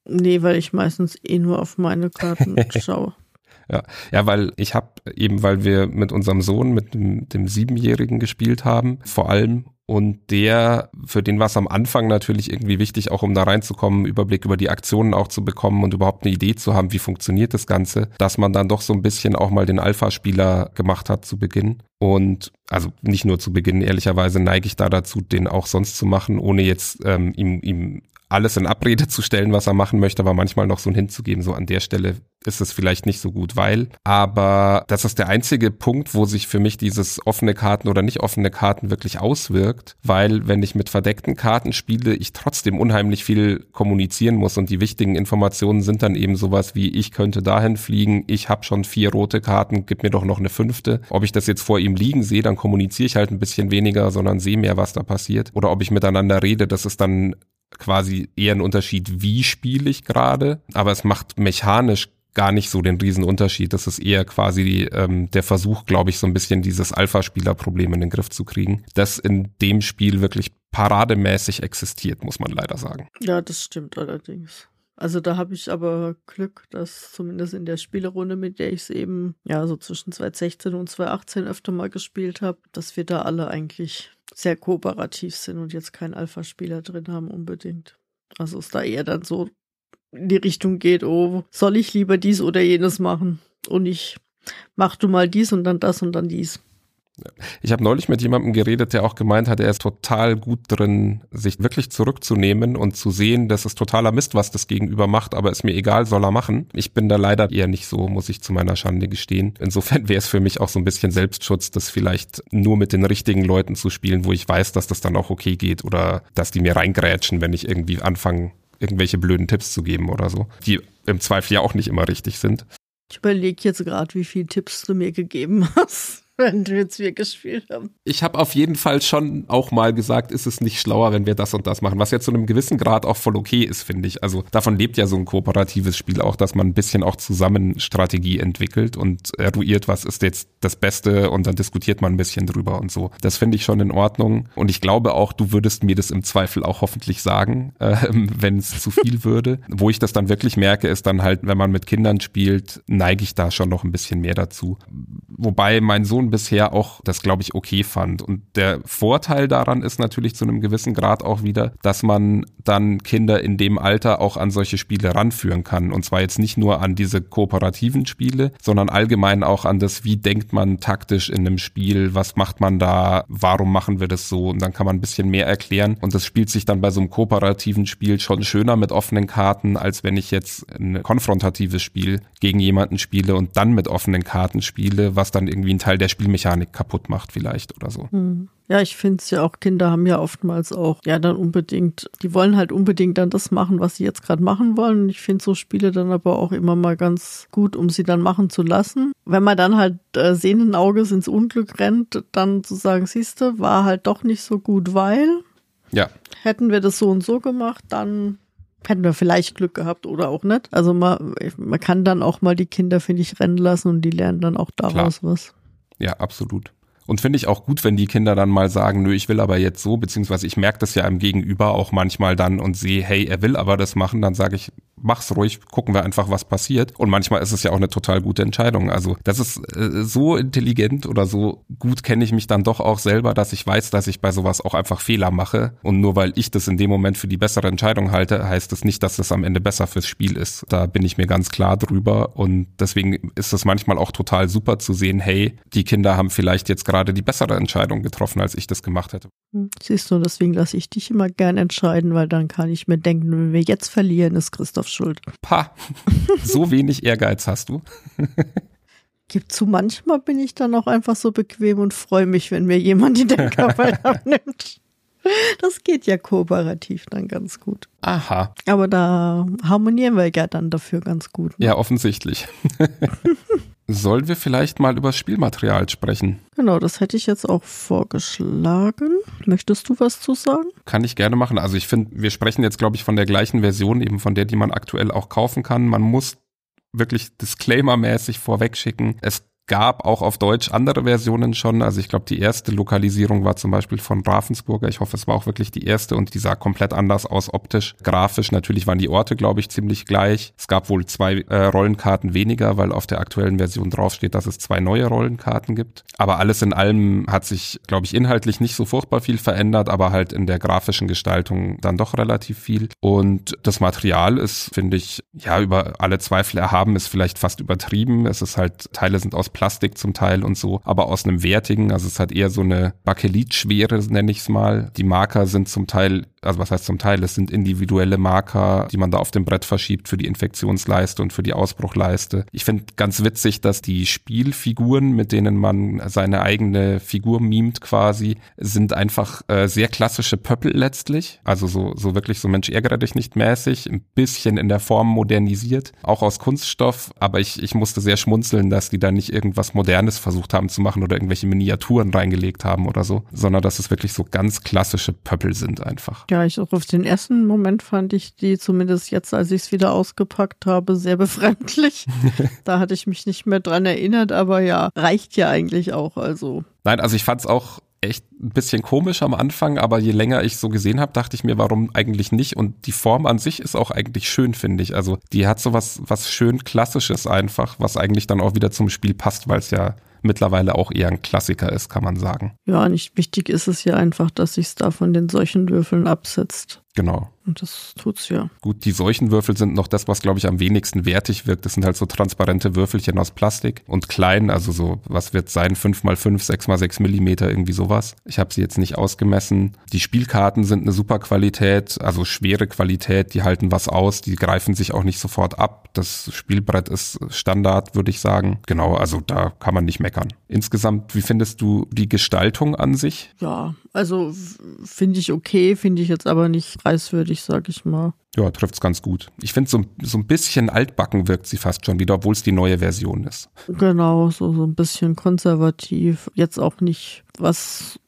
Nee, weil ich meistens eh nur auf meine Karten *laughs* schaue. Ja, ja, weil ich habe eben, weil wir mit unserem Sohn, mit dem, dem Siebenjährigen gespielt haben, vor allem und der, für den war es am Anfang natürlich irgendwie wichtig, auch um da reinzukommen, Überblick über die Aktionen auch zu bekommen und überhaupt eine Idee zu haben, wie funktioniert das Ganze, dass man dann doch so ein bisschen auch mal den Alpha-Spieler gemacht hat zu Beginn. Und also nicht nur zu Beginn, ehrlicherweise neige ich da dazu, den auch sonst zu machen, ohne jetzt ähm, ihm, ihm alles in Abrede zu stellen, was er machen möchte, aber manchmal noch so ein hinzugeben, so an der Stelle ist es vielleicht nicht so gut, weil, aber das ist der einzige Punkt, wo sich für mich dieses offene Karten oder nicht offene Karten wirklich auswirkt, weil wenn ich mit verdeckten Karten spiele, ich trotzdem unheimlich viel kommunizieren muss und die wichtigen Informationen sind dann eben sowas wie, ich könnte dahin fliegen, ich habe schon vier rote Karten, gib mir doch noch eine fünfte. Ob ich das jetzt vor ihm liegen sehe, dann kommuniziere ich halt ein bisschen weniger, sondern sehe mehr, was da passiert. Oder ob ich miteinander rede, das ist dann quasi eher ein Unterschied, wie spiele ich gerade, aber es macht mechanisch gar nicht so den Riesenunterschied. Das ist eher quasi ähm, der Versuch, glaube ich, so ein bisschen dieses Alpha-Spieler-Problem in den Griff zu kriegen, das in dem Spiel wirklich parademäßig existiert, muss man leider sagen. Ja, das stimmt allerdings. Also da habe ich aber Glück, dass zumindest in der Spielerunde, mit der ich es eben ja so zwischen 2016 und 2018 öfter mal gespielt habe, dass wir da alle eigentlich sehr kooperativ sind und jetzt keinen Alpha-Spieler drin haben unbedingt. Also ist da eher dann so in die Richtung geht, oh, soll ich lieber dies oder jenes machen? Und ich mach du mal dies und dann das und dann dies. Ich habe neulich mit jemandem geredet, der auch gemeint hat, er ist total gut drin, sich wirklich zurückzunehmen und zu sehen, das ist totaler Mist, was das Gegenüber macht, aber ist mir egal, soll er machen. Ich bin da leider eher nicht so, muss ich zu meiner Schande gestehen. Insofern wäre es für mich auch so ein bisschen Selbstschutz, das vielleicht nur mit den richtigen Leuten zu spielen, wo ich weiß, dass das dann auch okay geht oder dass die mir reingrätschen, wenn ich irgendwie anfange, irgendwelche blöden Tipps zu geben oder so, die im Zweifel ja auch nicht immer richtig sind. Ich überlege jetzt gerade, wie viele Tipps du mir gegeben hast wenn wir jetzt wir gespielt haben. Ich habe auf jeden Fall schon auch mal gesagt, ist es nicht schlauer, wenn wir das und das machen, was ja zu einem gewissen Grad auch voll okay ist, finde ich. Also davon lebt ja so ein kooperatives Spiel auch, dass man ein bisschen auch zusammen Strategie entwickelt und eruiert, was ist jetzt das Beste und dann diskutiert man ein bisschen drüber und so. Das finde ich schon in Ordnung und ich glaube auch, du würdest mir das im Zweifel auch hoffentlich sagen, *laughs* äh, wenn es zu viel würde. Wo ich das dann wirklich merke, ist dann halt, wenn man mit Kindern spielt, neige ich da schon noch ein bisschen mehr dazu. Wobei mein Sohn bisher auch das, glaube ich, okay fand. Und der Vorteil daran ist natürlich zu einem gewissen Grad auch wieder, dass man dann Kinder in dem Alter auch an solche Spiele ranführen kann. Und zwar jetzt nicht nur an diese kooperativen Spiele, sondern allgemein auch an das, wie denkt man taktisch in einem Spiel, was macht man da, warum machen wir das so? Und dann kann man ein bisschen mehr erklären. Und das spielt sich dann bei so einem kooperativen Spiel schon schöner mit offenen Karten, als wenn ich jetzt ein konfrontatives Spiel gegen jemanden spiele und dann mit offenen Karten spiele, was dann irgendwie ein Teil der Spielmechanik kaputt macht vielleicht oder so. Hm. Ja, ich finde es ja auch, Kinder haben ja oftmals auch, ja, dann unbedingt, die wollen halt unbedingt dann das machen, was sie jetzt gerade machen wollen. Ich finde so Spiele dann aber auch immer mal ganz gut, um sie dann machen zu lassen. Wenn man dann halt äh, sehenden Auges ins Unglück rennt, dann zu sagen, siehste, war halt doch nicht so gut, weil. Ja. Hätten wir das so und so gemacht, dann hätten wir vielleicht Glück gehabt oder auch nicht. Also man, man kann dann auch mal die Kinder, finde ich, rennen lassen und die lernen dann auch daraus Klar. was. Ja, absolut. Und finde ich auch gut, wenn die Kinder dann mal sagen, nö, ich will aber jetzt so, beziehungsweise ich merke das ja im Gegenüber auch manchmal dann und sehe, hey, er will aber das machen, dann sage ich, mach's ruhig, gucken wir einfach, was passiert. Und manchmal ist es ja auch eine total gute Entscheidung. Also das ist äh, so intelligent oder so gut kenne ich mich dann doch auch selber, dass ich weiß, dass ich bei sowas auch einfach Fehler mache. Und nur weil ich das in dem Moment für die bessere Entscheidung halte, heißt das nicht, dass das am Ende besser fürs Spiel ist. Da bin ich mir ganz klar drüber. Und deswegen ist es manchmal auch total super zu sehen, hey, die Kinder haben vielleicht jetzt gerade die bessere Entscheidung getroffen, als ich das gemacht hätte. Hm, siehst du, deswegen lasse ich dich immer gern entscheiden, weil dann kann ich mir denken, wenn wir jetzt verlieren, ist Christoph schuld. Pa, *laughs* so wenig Ehrgeiz hast du. Gibt zu, manchmal bin ich dann auch einfach so bequem und freue mich, wenn mir jemand die Denkarbeit *laughs* abnimmt. Das geht ja kooperativ dann ganz gut. Aha. Aber da harmonieren wir ja dann dafür ganz gut. Ne? Ja, offensichtlich. *laughs* Sollen wir vielleicht mal über Spielmaterial sprechen? Genau, das hätte ich jetzt auch vorgeschlagen. Möchtest du was zu sagen? Kann ich gerne machen. Also ich finde, wir sprechen jetzt, glaube ich, von der gleichen Version, eben von der, die man aktuell auch kaufen kann. Man muss wirklich disclaimermäßig vorweg schicken. Es gab auch auf Deutsch andere Versionen schon. Also ich glaube, die erste Lokalisierung war zum Beispiel von Ravensburger. Ich hoffe, es war auch wirklich die erste und die sah komplett anders aus optisch. Grafisch natürlich waren die Orte, glaube ich, ziemlich gleich. Es gab wohl zwei äh, Rollenkarten weniger, weil auf der aktuellen Version draufsteht, dass es zwei neue Rollenkarten gibt. Aber alles in allem hat sich, glaube ich, inhaltlich nicht so furchtbar viel verändert, aber halt in der grafischen Gestaltung dann doch relativ viel. Und das Material ist, finde ich, ja, über alle Zweifel erhaben, ist vielleicht fast übertrieben. Es ist halt, Teile sind aus Plastik zum Teil und so, aber aus einem wertigen, also es hat eher so eine Bakelitschwere, nenne ich es mal. Die Marker sind zum Teil also was heißt zum Teil, es sind individuelle Marker, die man da auf dem Brett verschiebt für die Infektionsleiste und für die Ausbruchleiste. Ich finde ganz witzig, dass die Spielfiguren, mit denen man seine eigene Figur mimt quasi, sind einfach äh, sehr klassische Pöppel letztlich. Also so, so wirklich so Mensch ärgere dich nicht mäßig, ein bisschen in der Form modernisiert, auch aus Kunststoff, aber ich, ich musste sehr schmunzeln, dass die da nicht irgendwas Modernes versucht haben zu machen oder irgendwelche Miniaturen reingelegt haben oder so, sondern dass es wirklich so ganz klassische Pöppel sind einfach. Ja, ich auch auf den ersten Moment fand ich die zumindest jetzt, als ich es wieder ausgepackt habe, sehr *laughs* befremdlich. da hatte ich mich nicht mehr dran erinnert, aber ja, reicht ja eigentlich auch. Also. Nein, also ich fand es auch echt ein bisschen komisch am Anfang, aber je länger ich so gesehen habe, dachte ich mir, warum eigentlich nicht? Und die Form an sich ist auch eigentlich schön, finde ich. Also die hat so was, was schön Klassisches einfach, was eigentlich dann auch wieder zum Spiel passt, weil es ja mittlerweile auch eher ein Klassiker ist, kann man sagen. Ja, nicht wichtig ist es ja einfach, dass sich da von den solchen Würfeln absetzt. Genau. Und das tut's ja. Gut, die Seuchenwürfel sind noch das, was glaube ich am wenigsten wertig wirkt. Das sind halt so transparente Würfelchen aus Plastik und klein, also so, was wird sein, 5 mal 5, 6 mal 6 Millimeter, irgendwie sowas. Ich habe sie jetzt nicht ausgemessen. Die Spielkarten sind eine super Qualität, also schwere Qualität, die halten was aus, die greifen sich auch nicht sofort ab. Das Spielbrett ist Standard, würde ich sagen. Genau, also da kann man nicht meckern. Insgesamt, wie findest du die Gestaltung an sich? Ja, also finde ich okay, finde ich jetzt aber nicht preiswürdig, sag ich mal. Ja, trifft's ganz gut. Ich finde, so, so ein bisschen altbacken wirkt sie fast schon wieder, obwohl es die neue Version ist. Genau, so, so ein bisschen konservativ. Jetzt auch nicht was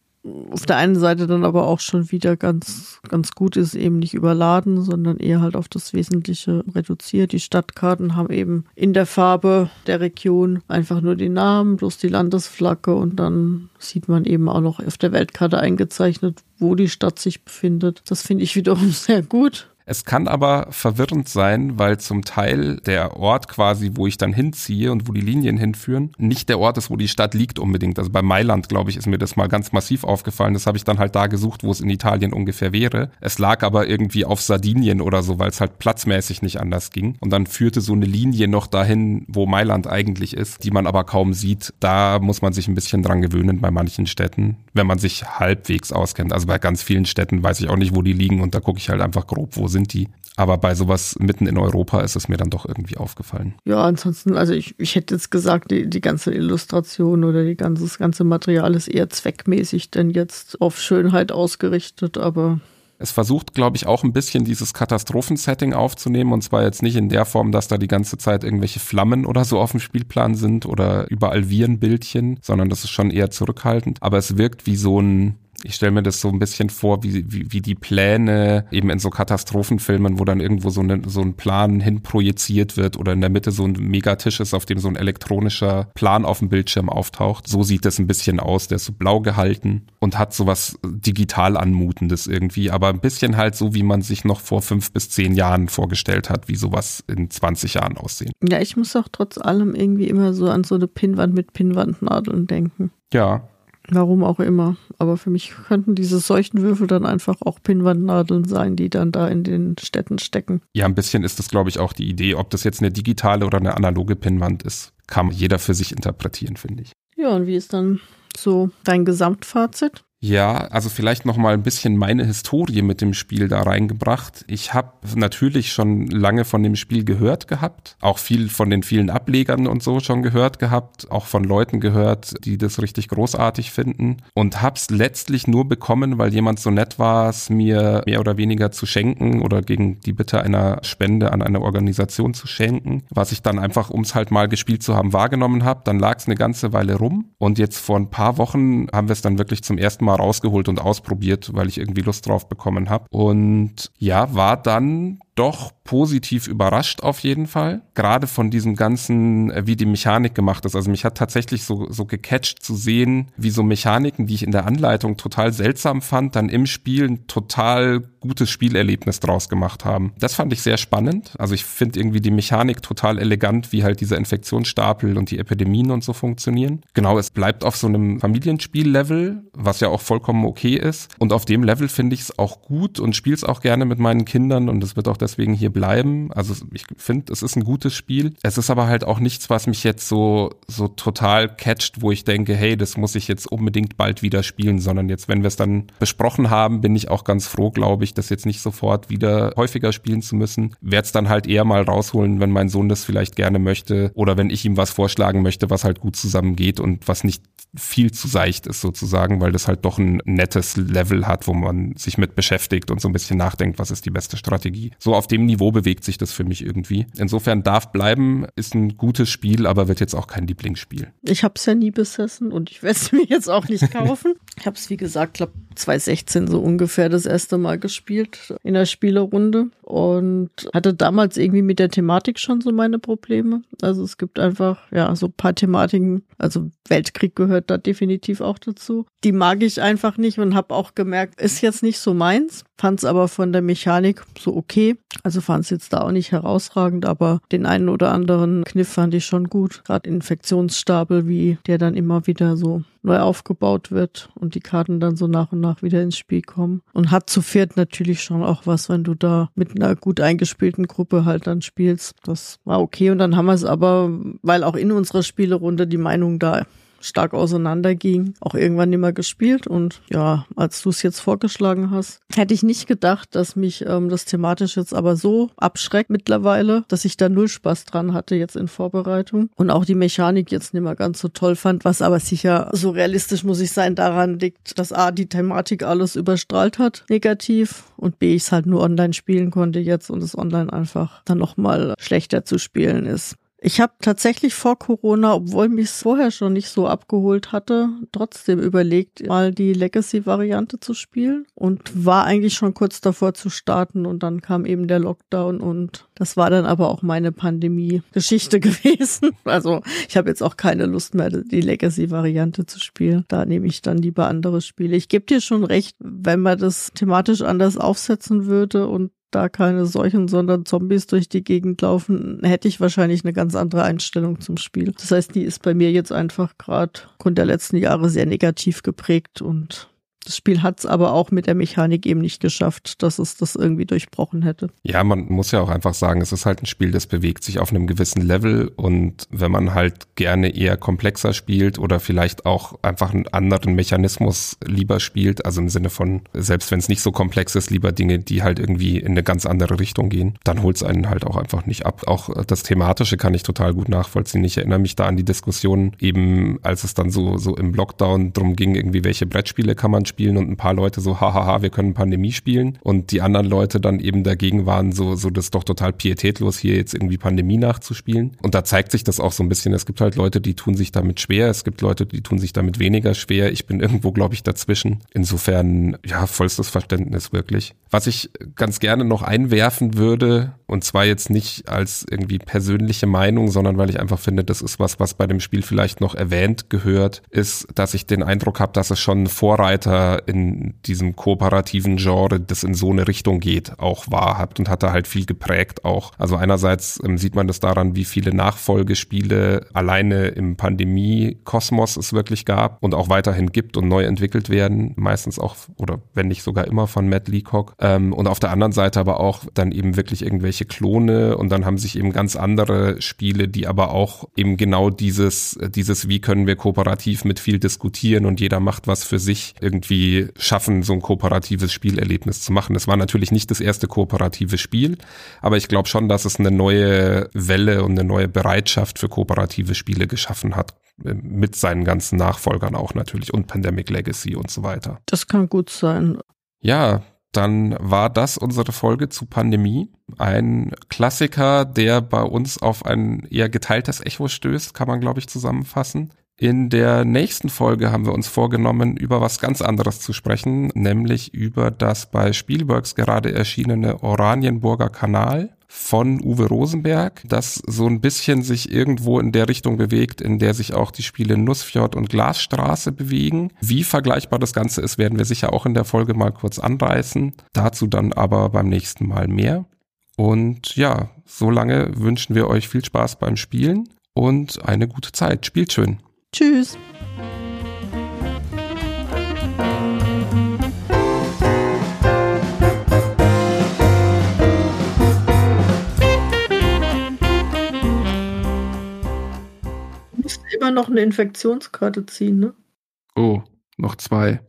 auf der einen Seite dann aber auch schon wieder ganz, ganz gut ist, eben nicht überladen, sondern eher halt auf das Wesentliche reduziert. Die Stadtkarten haben eben in der Farbe der Region einfach nur die Namen, bloß die Landesflagge und dann sieht man eben auch noch auf der Weltkarte eingezeichnet, wo die Stadt sich befindet. Das finde ich wiederum *laughs* sehr gut. Es kann aber verwirrend sein, weil zum Teil der Ort quasi, wo ich dann hinziehe und wo die Linien hinführen, nicht der Ort ist, wo die Stadt liegt unbedingt. Also bei Mailand, glaube ich, ist mir das mal ganz massiv aufgefallen. Das habe ich dann halt da gesucht, wo es in Italien ungefähr wäre. Es lag aber irgendwie auf Sardinien oder so, weil es halt platzmäßig nicht anders ging. Und dann führte so eine Linie noch dahin, wo Mailand eigentlich ist, die man aber kaum sieht. Da muss man sich ein bisschen dran gewöhnen bei manchen Städten, wenn man sich halbwegs auskennt. Also bei ganz vielen Städten weiß ich auch nicht, wo die liegen und da gucke ich halt einfach grob, wo sind die. Aber bei sowas mitten in Europa ist es mir dann doch irgendwie aufgefallen. Ja, ansonsten, also ich, ich hätte jetzt gesagt, die, die ganze Illustration oder die ganze, das ganze Material ist eher zweckmäßig denn jetzt auf Schönheit ausgerichtet, aber es versucht, glaube ich, auch ein bisschen dieses Katastrophensetting aufzunehmen und zwar jetzt nicht in der Form, dass da die ganze Zeit irgendwelche Flammen oder so auf dem Spielplan sind oder überall Virenbildchen, sondern das ist schon eher zurückhaltend. Aber es wirkt wie so ein ich stelle mir das so ein bisschen vor, wie, wie, wie die Pläne eben in so Katastrophenfilmen, wo dann irgendwo so, eine, so ein Plan hinprojiziert wird oder in der Mitte so ein Megatisch ist, auf dem so ein elektronischer Plan auf dem Bildschirm auftaucht. So sieht das ein bisschen aus. Der ist so blau gehalten und hat so was digital anmutendes irgendwie, aber ein bisschen halt so, wie man sich noch vor fünf bis zehn Jahren vorgestellt hat, wie sowas in 20 Jahren aussehen. Ja, ich muss auch trotz allem irgendwie immer so an so eine Pinnwand mit Pinnwandnadeln denken. Ja, Warum auch immer. Aber für mich könnten diese Seuchenwürfel dann einfach auch Pinnwandnadeln sein, die dann da in den Städten stecken. Ja, ein bisschen ist das, glaube ich, auch die Idee. Ob das jetzt eine digitale oder eine analoge Pinnwand ist, kann jeder für sich interpretieren, finde ich. Ja, und wie ist dann so dein Gesamtfazit? Ja, also vielleicht noch mal ein bisschen meine Historie mit dem Spiel da reingebracht. Ich habe natürlich schon lange von dem Spiel gehört gehabt, auch viel von den vielen Ablegern und so schon gehört gehabt, auch von Leuten gehört, die das richtig großartig finden und hab's letztlich nur bekommen, weil jemand so nett war, es mir mehr oder weniger zu schenken oder gegen die Bitte einer Spende an eine Organisation zu schenken, was ich dann einfach, ums halt mal gespielt zu haben, wahrgenommen habe. Dann lag es eine ganze Weile rum und jetzt vor ein paar Wochen haben wir es dann wirklich zum ersten Mal mal rausgeholt und ausprobiert, weil ich irgendwie Lust drauf bekommen habe. Und ja, war dann doch positiv überrascht auf jeden Fall. Gerade von diesem ganzen, äh, wie die Mechanik gemacht ist. Also mich hat tatsächlich so, so gecatcht zu sehen, wie so Mechaniken, die ich in der Anleitung total seltsam fand, dann im Spiel ein total gutes Spielerlebnis draus gemacht haben. Das fand ich sehr spannend. Also ich finde irgendwie die Mechanik total elegant, wie halt dieser Infektionsstapel und die Epidemien und so funktionieren. Genau, es bleibt auf so einem Familienspiel-Level, was ja auch vollkommen okay ist. Und auf dem Level finde ich es auch gut und spiele es auch gerne mit meinen Kindern und es wird auch deswegen hier bleiben. Also ich finde, es ist ein gutes Spiel. Es ist aber halt auch nichts, was mich jetzt so, so total catcht, wo ich denke, hey, das muss ich jetzt unbedingt bald wieder spielen, sondern jetzt, wenn wir es dann besprochen haben, bin ich auch ganz froh, glaube ich, das jetzt nicht sofort wieder häufiger spielen zu müssen. Werde es dann halt eher mal rausholen, wenn mein Sohn das vielleicht gerne möchte oder wenn ich ihm was vorschlagen möchte, was halt gut zusammengeht und was nicht viel zu seicht ist sozusagen, weil das halt doch ein nettes Level hat, wo man sich mit beschäftigt und so ein bisschen nachdenkt, was ist die beste Strategie. So auf dem Niveau bewegt sich das für mich irgendwie. Insofern darf bleiben, ist ein gutes Spiel, aber wird jetzt auch kein Lieblingsspiel. Ich habe es ja nie besessen und ich werde es *laughs* mir jetzt auch nicht kaufen. ich habe es, wie gesagt, glaube 2016 so ungefähr das erste Mal gespielt in der Spielerunde. und hatte damals irgendwie mit der Thematik schon so meine Probleme. Also es gibt einfach, ja, so ein paar Thematiken, also Weltkrieg gehört da definitiv auch dazu. Die mag ich einfach nicht und habe auch gemerkt, ist jetzt nicht so meins, fand es aber von der Mechanik so okay. Also fand es jetzt da auch nicht herausragend, aber den einen oder anderen Kniff fand ich schon gut. Gerade Infektionsstapel, wie der dann immer wieder so neu aufgebaut wird und die Karten dann so nach und nach wieder ins Spiel kommen. Und hat zu viert natürlich schon auch was, wenn du da mit einer gut eingespielten Gruppe halt dann spielst. Das war okay. Und dann haben wir es aber, weil auch in unserer Spielerunde die Meinung da stark auseinanderging, auch irgendwann nicht mehr gespielt. Und ja, als du es jetzt vorgeschlagen hast, hätte ich nicht gedacht, dass mich ähm, das thematisch jetzt aber so abschreckt mittlerweile, dass ich da null Spaß dran hatte jetzt in Vorbereitung. Und auch die Mechanik jetzt nicht mehr ganz so toll fand, was aber sicher so realistisch muss ich sein, daran liegt, dass A, die Thematik alles überstrahlt hat, negativ, und B, ich es halt nur online spielen konnte jetzt und es online einfach dann nochmal schlechter zu spielen ist. Ich habe tatsächlich vor Corona, obwohl mich es vorher schon nicht so abgeholt hatte, trotzdem überlegt, mal die Legacy-Variante zu spielen und war eigentlich schon kurz davor zu starten und dann kam eben der Lockdown und das war dann aber auch meine Pandemie-Geschichte *laughs* gewesen. Also ich habe jetzt auch keine Lust mehr, die Legacy-Variante zu spielen. Da nehme ich dann lieber andere Spiele. Ich gebe dir schon recht, wenn man das thematisch anders aufsetzen würde und da keine Seuchen, sondern Zombies durch die Gegend laufen, hätte ich wahrscheinlich eine ganz andere Einstellung zum Spiel. Das heißt, die ist bei mir jetzt einfach gerade Grund der letzten Jahre sehr negativ geprägt und das Spiel hat es aber auch mit der Mechanik eben nicht geschafft, dass es das irgendwie durchbrochen hätte. Ja, man muss ja auch einfach sagen, es ist halt ein Spiel, das bewegt sich auf einem gewissen Level und wenn man halt gerne eher komplexer spielt oder vielleicht auch einfach einen anderen Mechanismus lieber spielt, also im Sinne von, selbst wenn es nicht so komplex ist, lieber Dinge, die halt irgendwie in eine ganz andere Richtung gehen, dann holt es einen halt auch einfach nicht ab. Auch das Thematische kann ich total gut nachvollziehen. Ich erinnere mich da an die Diskussion eben, als es dann so, so im Lockdown drum ging, irgendwie welche Brettspiele kann man spielen spielen und ein paar Leute so, hahaha, wir können Pandemie spielen. Und die anderen Leute dann eben dagegen waren, so, so das ist doch total pietätlos, hier jetzt irgendwie Pandemie nachzuspielen. Und da zeigt sich das auch so ein bisschen. Es gibt halt Leute, die tun sich damit schwer. Es gibt Leute, die tun sich damit weniger schwer. Ich bin irgendwo, glaube ich, dazwischen. Insofern, ja, vollstes Verständnis wirklich. Was ich ganz gerne noch einwerfen würde, und zwar jetzt nicht als irgendwie persönliche Meinung, sondern weil ich einfach finde, das ist was, was bei dem Spiel vielleicht noch erwähnt gehört, ist, dass ich den Eindruck habe, dass es schon ein Vorreiter in diesem kooperativen Genre, das in so eine Richtung geht, auch wahrhabt und hat da halt viel geprägt auch. Also einerseits ähm, sieht man das daran, wie viele Nachfolgespiele alleine im Pandemie-Kosmos es wirklich gab und auch weiterhin gibt und neu entwickelt werden, meistens auch oder wenn nicht sogar immer von Matt Leacock. Ähm, und auf der anderen Seite aber auch dann eben wirklich irgendwelche Klone und dann haben sich eben ganz andere Spiele, die aber auch eben genau dieses, dieses, wie können wir kooperativ mit viel diskutieren und jeder macht was für sich irgendwie schaffen, so ein kooperatives Spielerlebnis zu machen. Es war natürlich nicht das erste kooperative Spiel, aber ich glaube schon, dass es eine neue Welle und eine neue Bereitschaft für kooperative Spiele geschaffen hat, äh, mit seinen ganzen Nachfolgern auch natürlich und Pandemic Legacy und so weiter. Das kann gut sein. Ja, dann war das unsere Folge zu Pandemie. Ein Klassiker, der bei uns auf ein eher geteiltes Echo stößt, kann man, glaube ich, zusammenfassen. In der nächsten Folge haben wir uns vorgenommen, über was ganz anderes zu sprechen, nämlich über das bei Spielbergs gerade erschienene Oranienburger Kanal von Uwe Rosenberg, das so ein bisschen sich irgendwo in der Richtung bewegt, in der sich auch die Spiele Nussfjord und Glasstraße bewegen. Wie vergleichbar das Ganze ist, werden wir sicher auch in der Folge mal kurz anreißen. Dazu dann aber beim nächsten Mal mehr. Und ja, solange wünschen wir euch viel Spaß beim Spielen und eine gute Zeit. Spielt schön. Tschüss. Immer noch eine Infektionskarte ziehen, ne? Oh, noch zwei.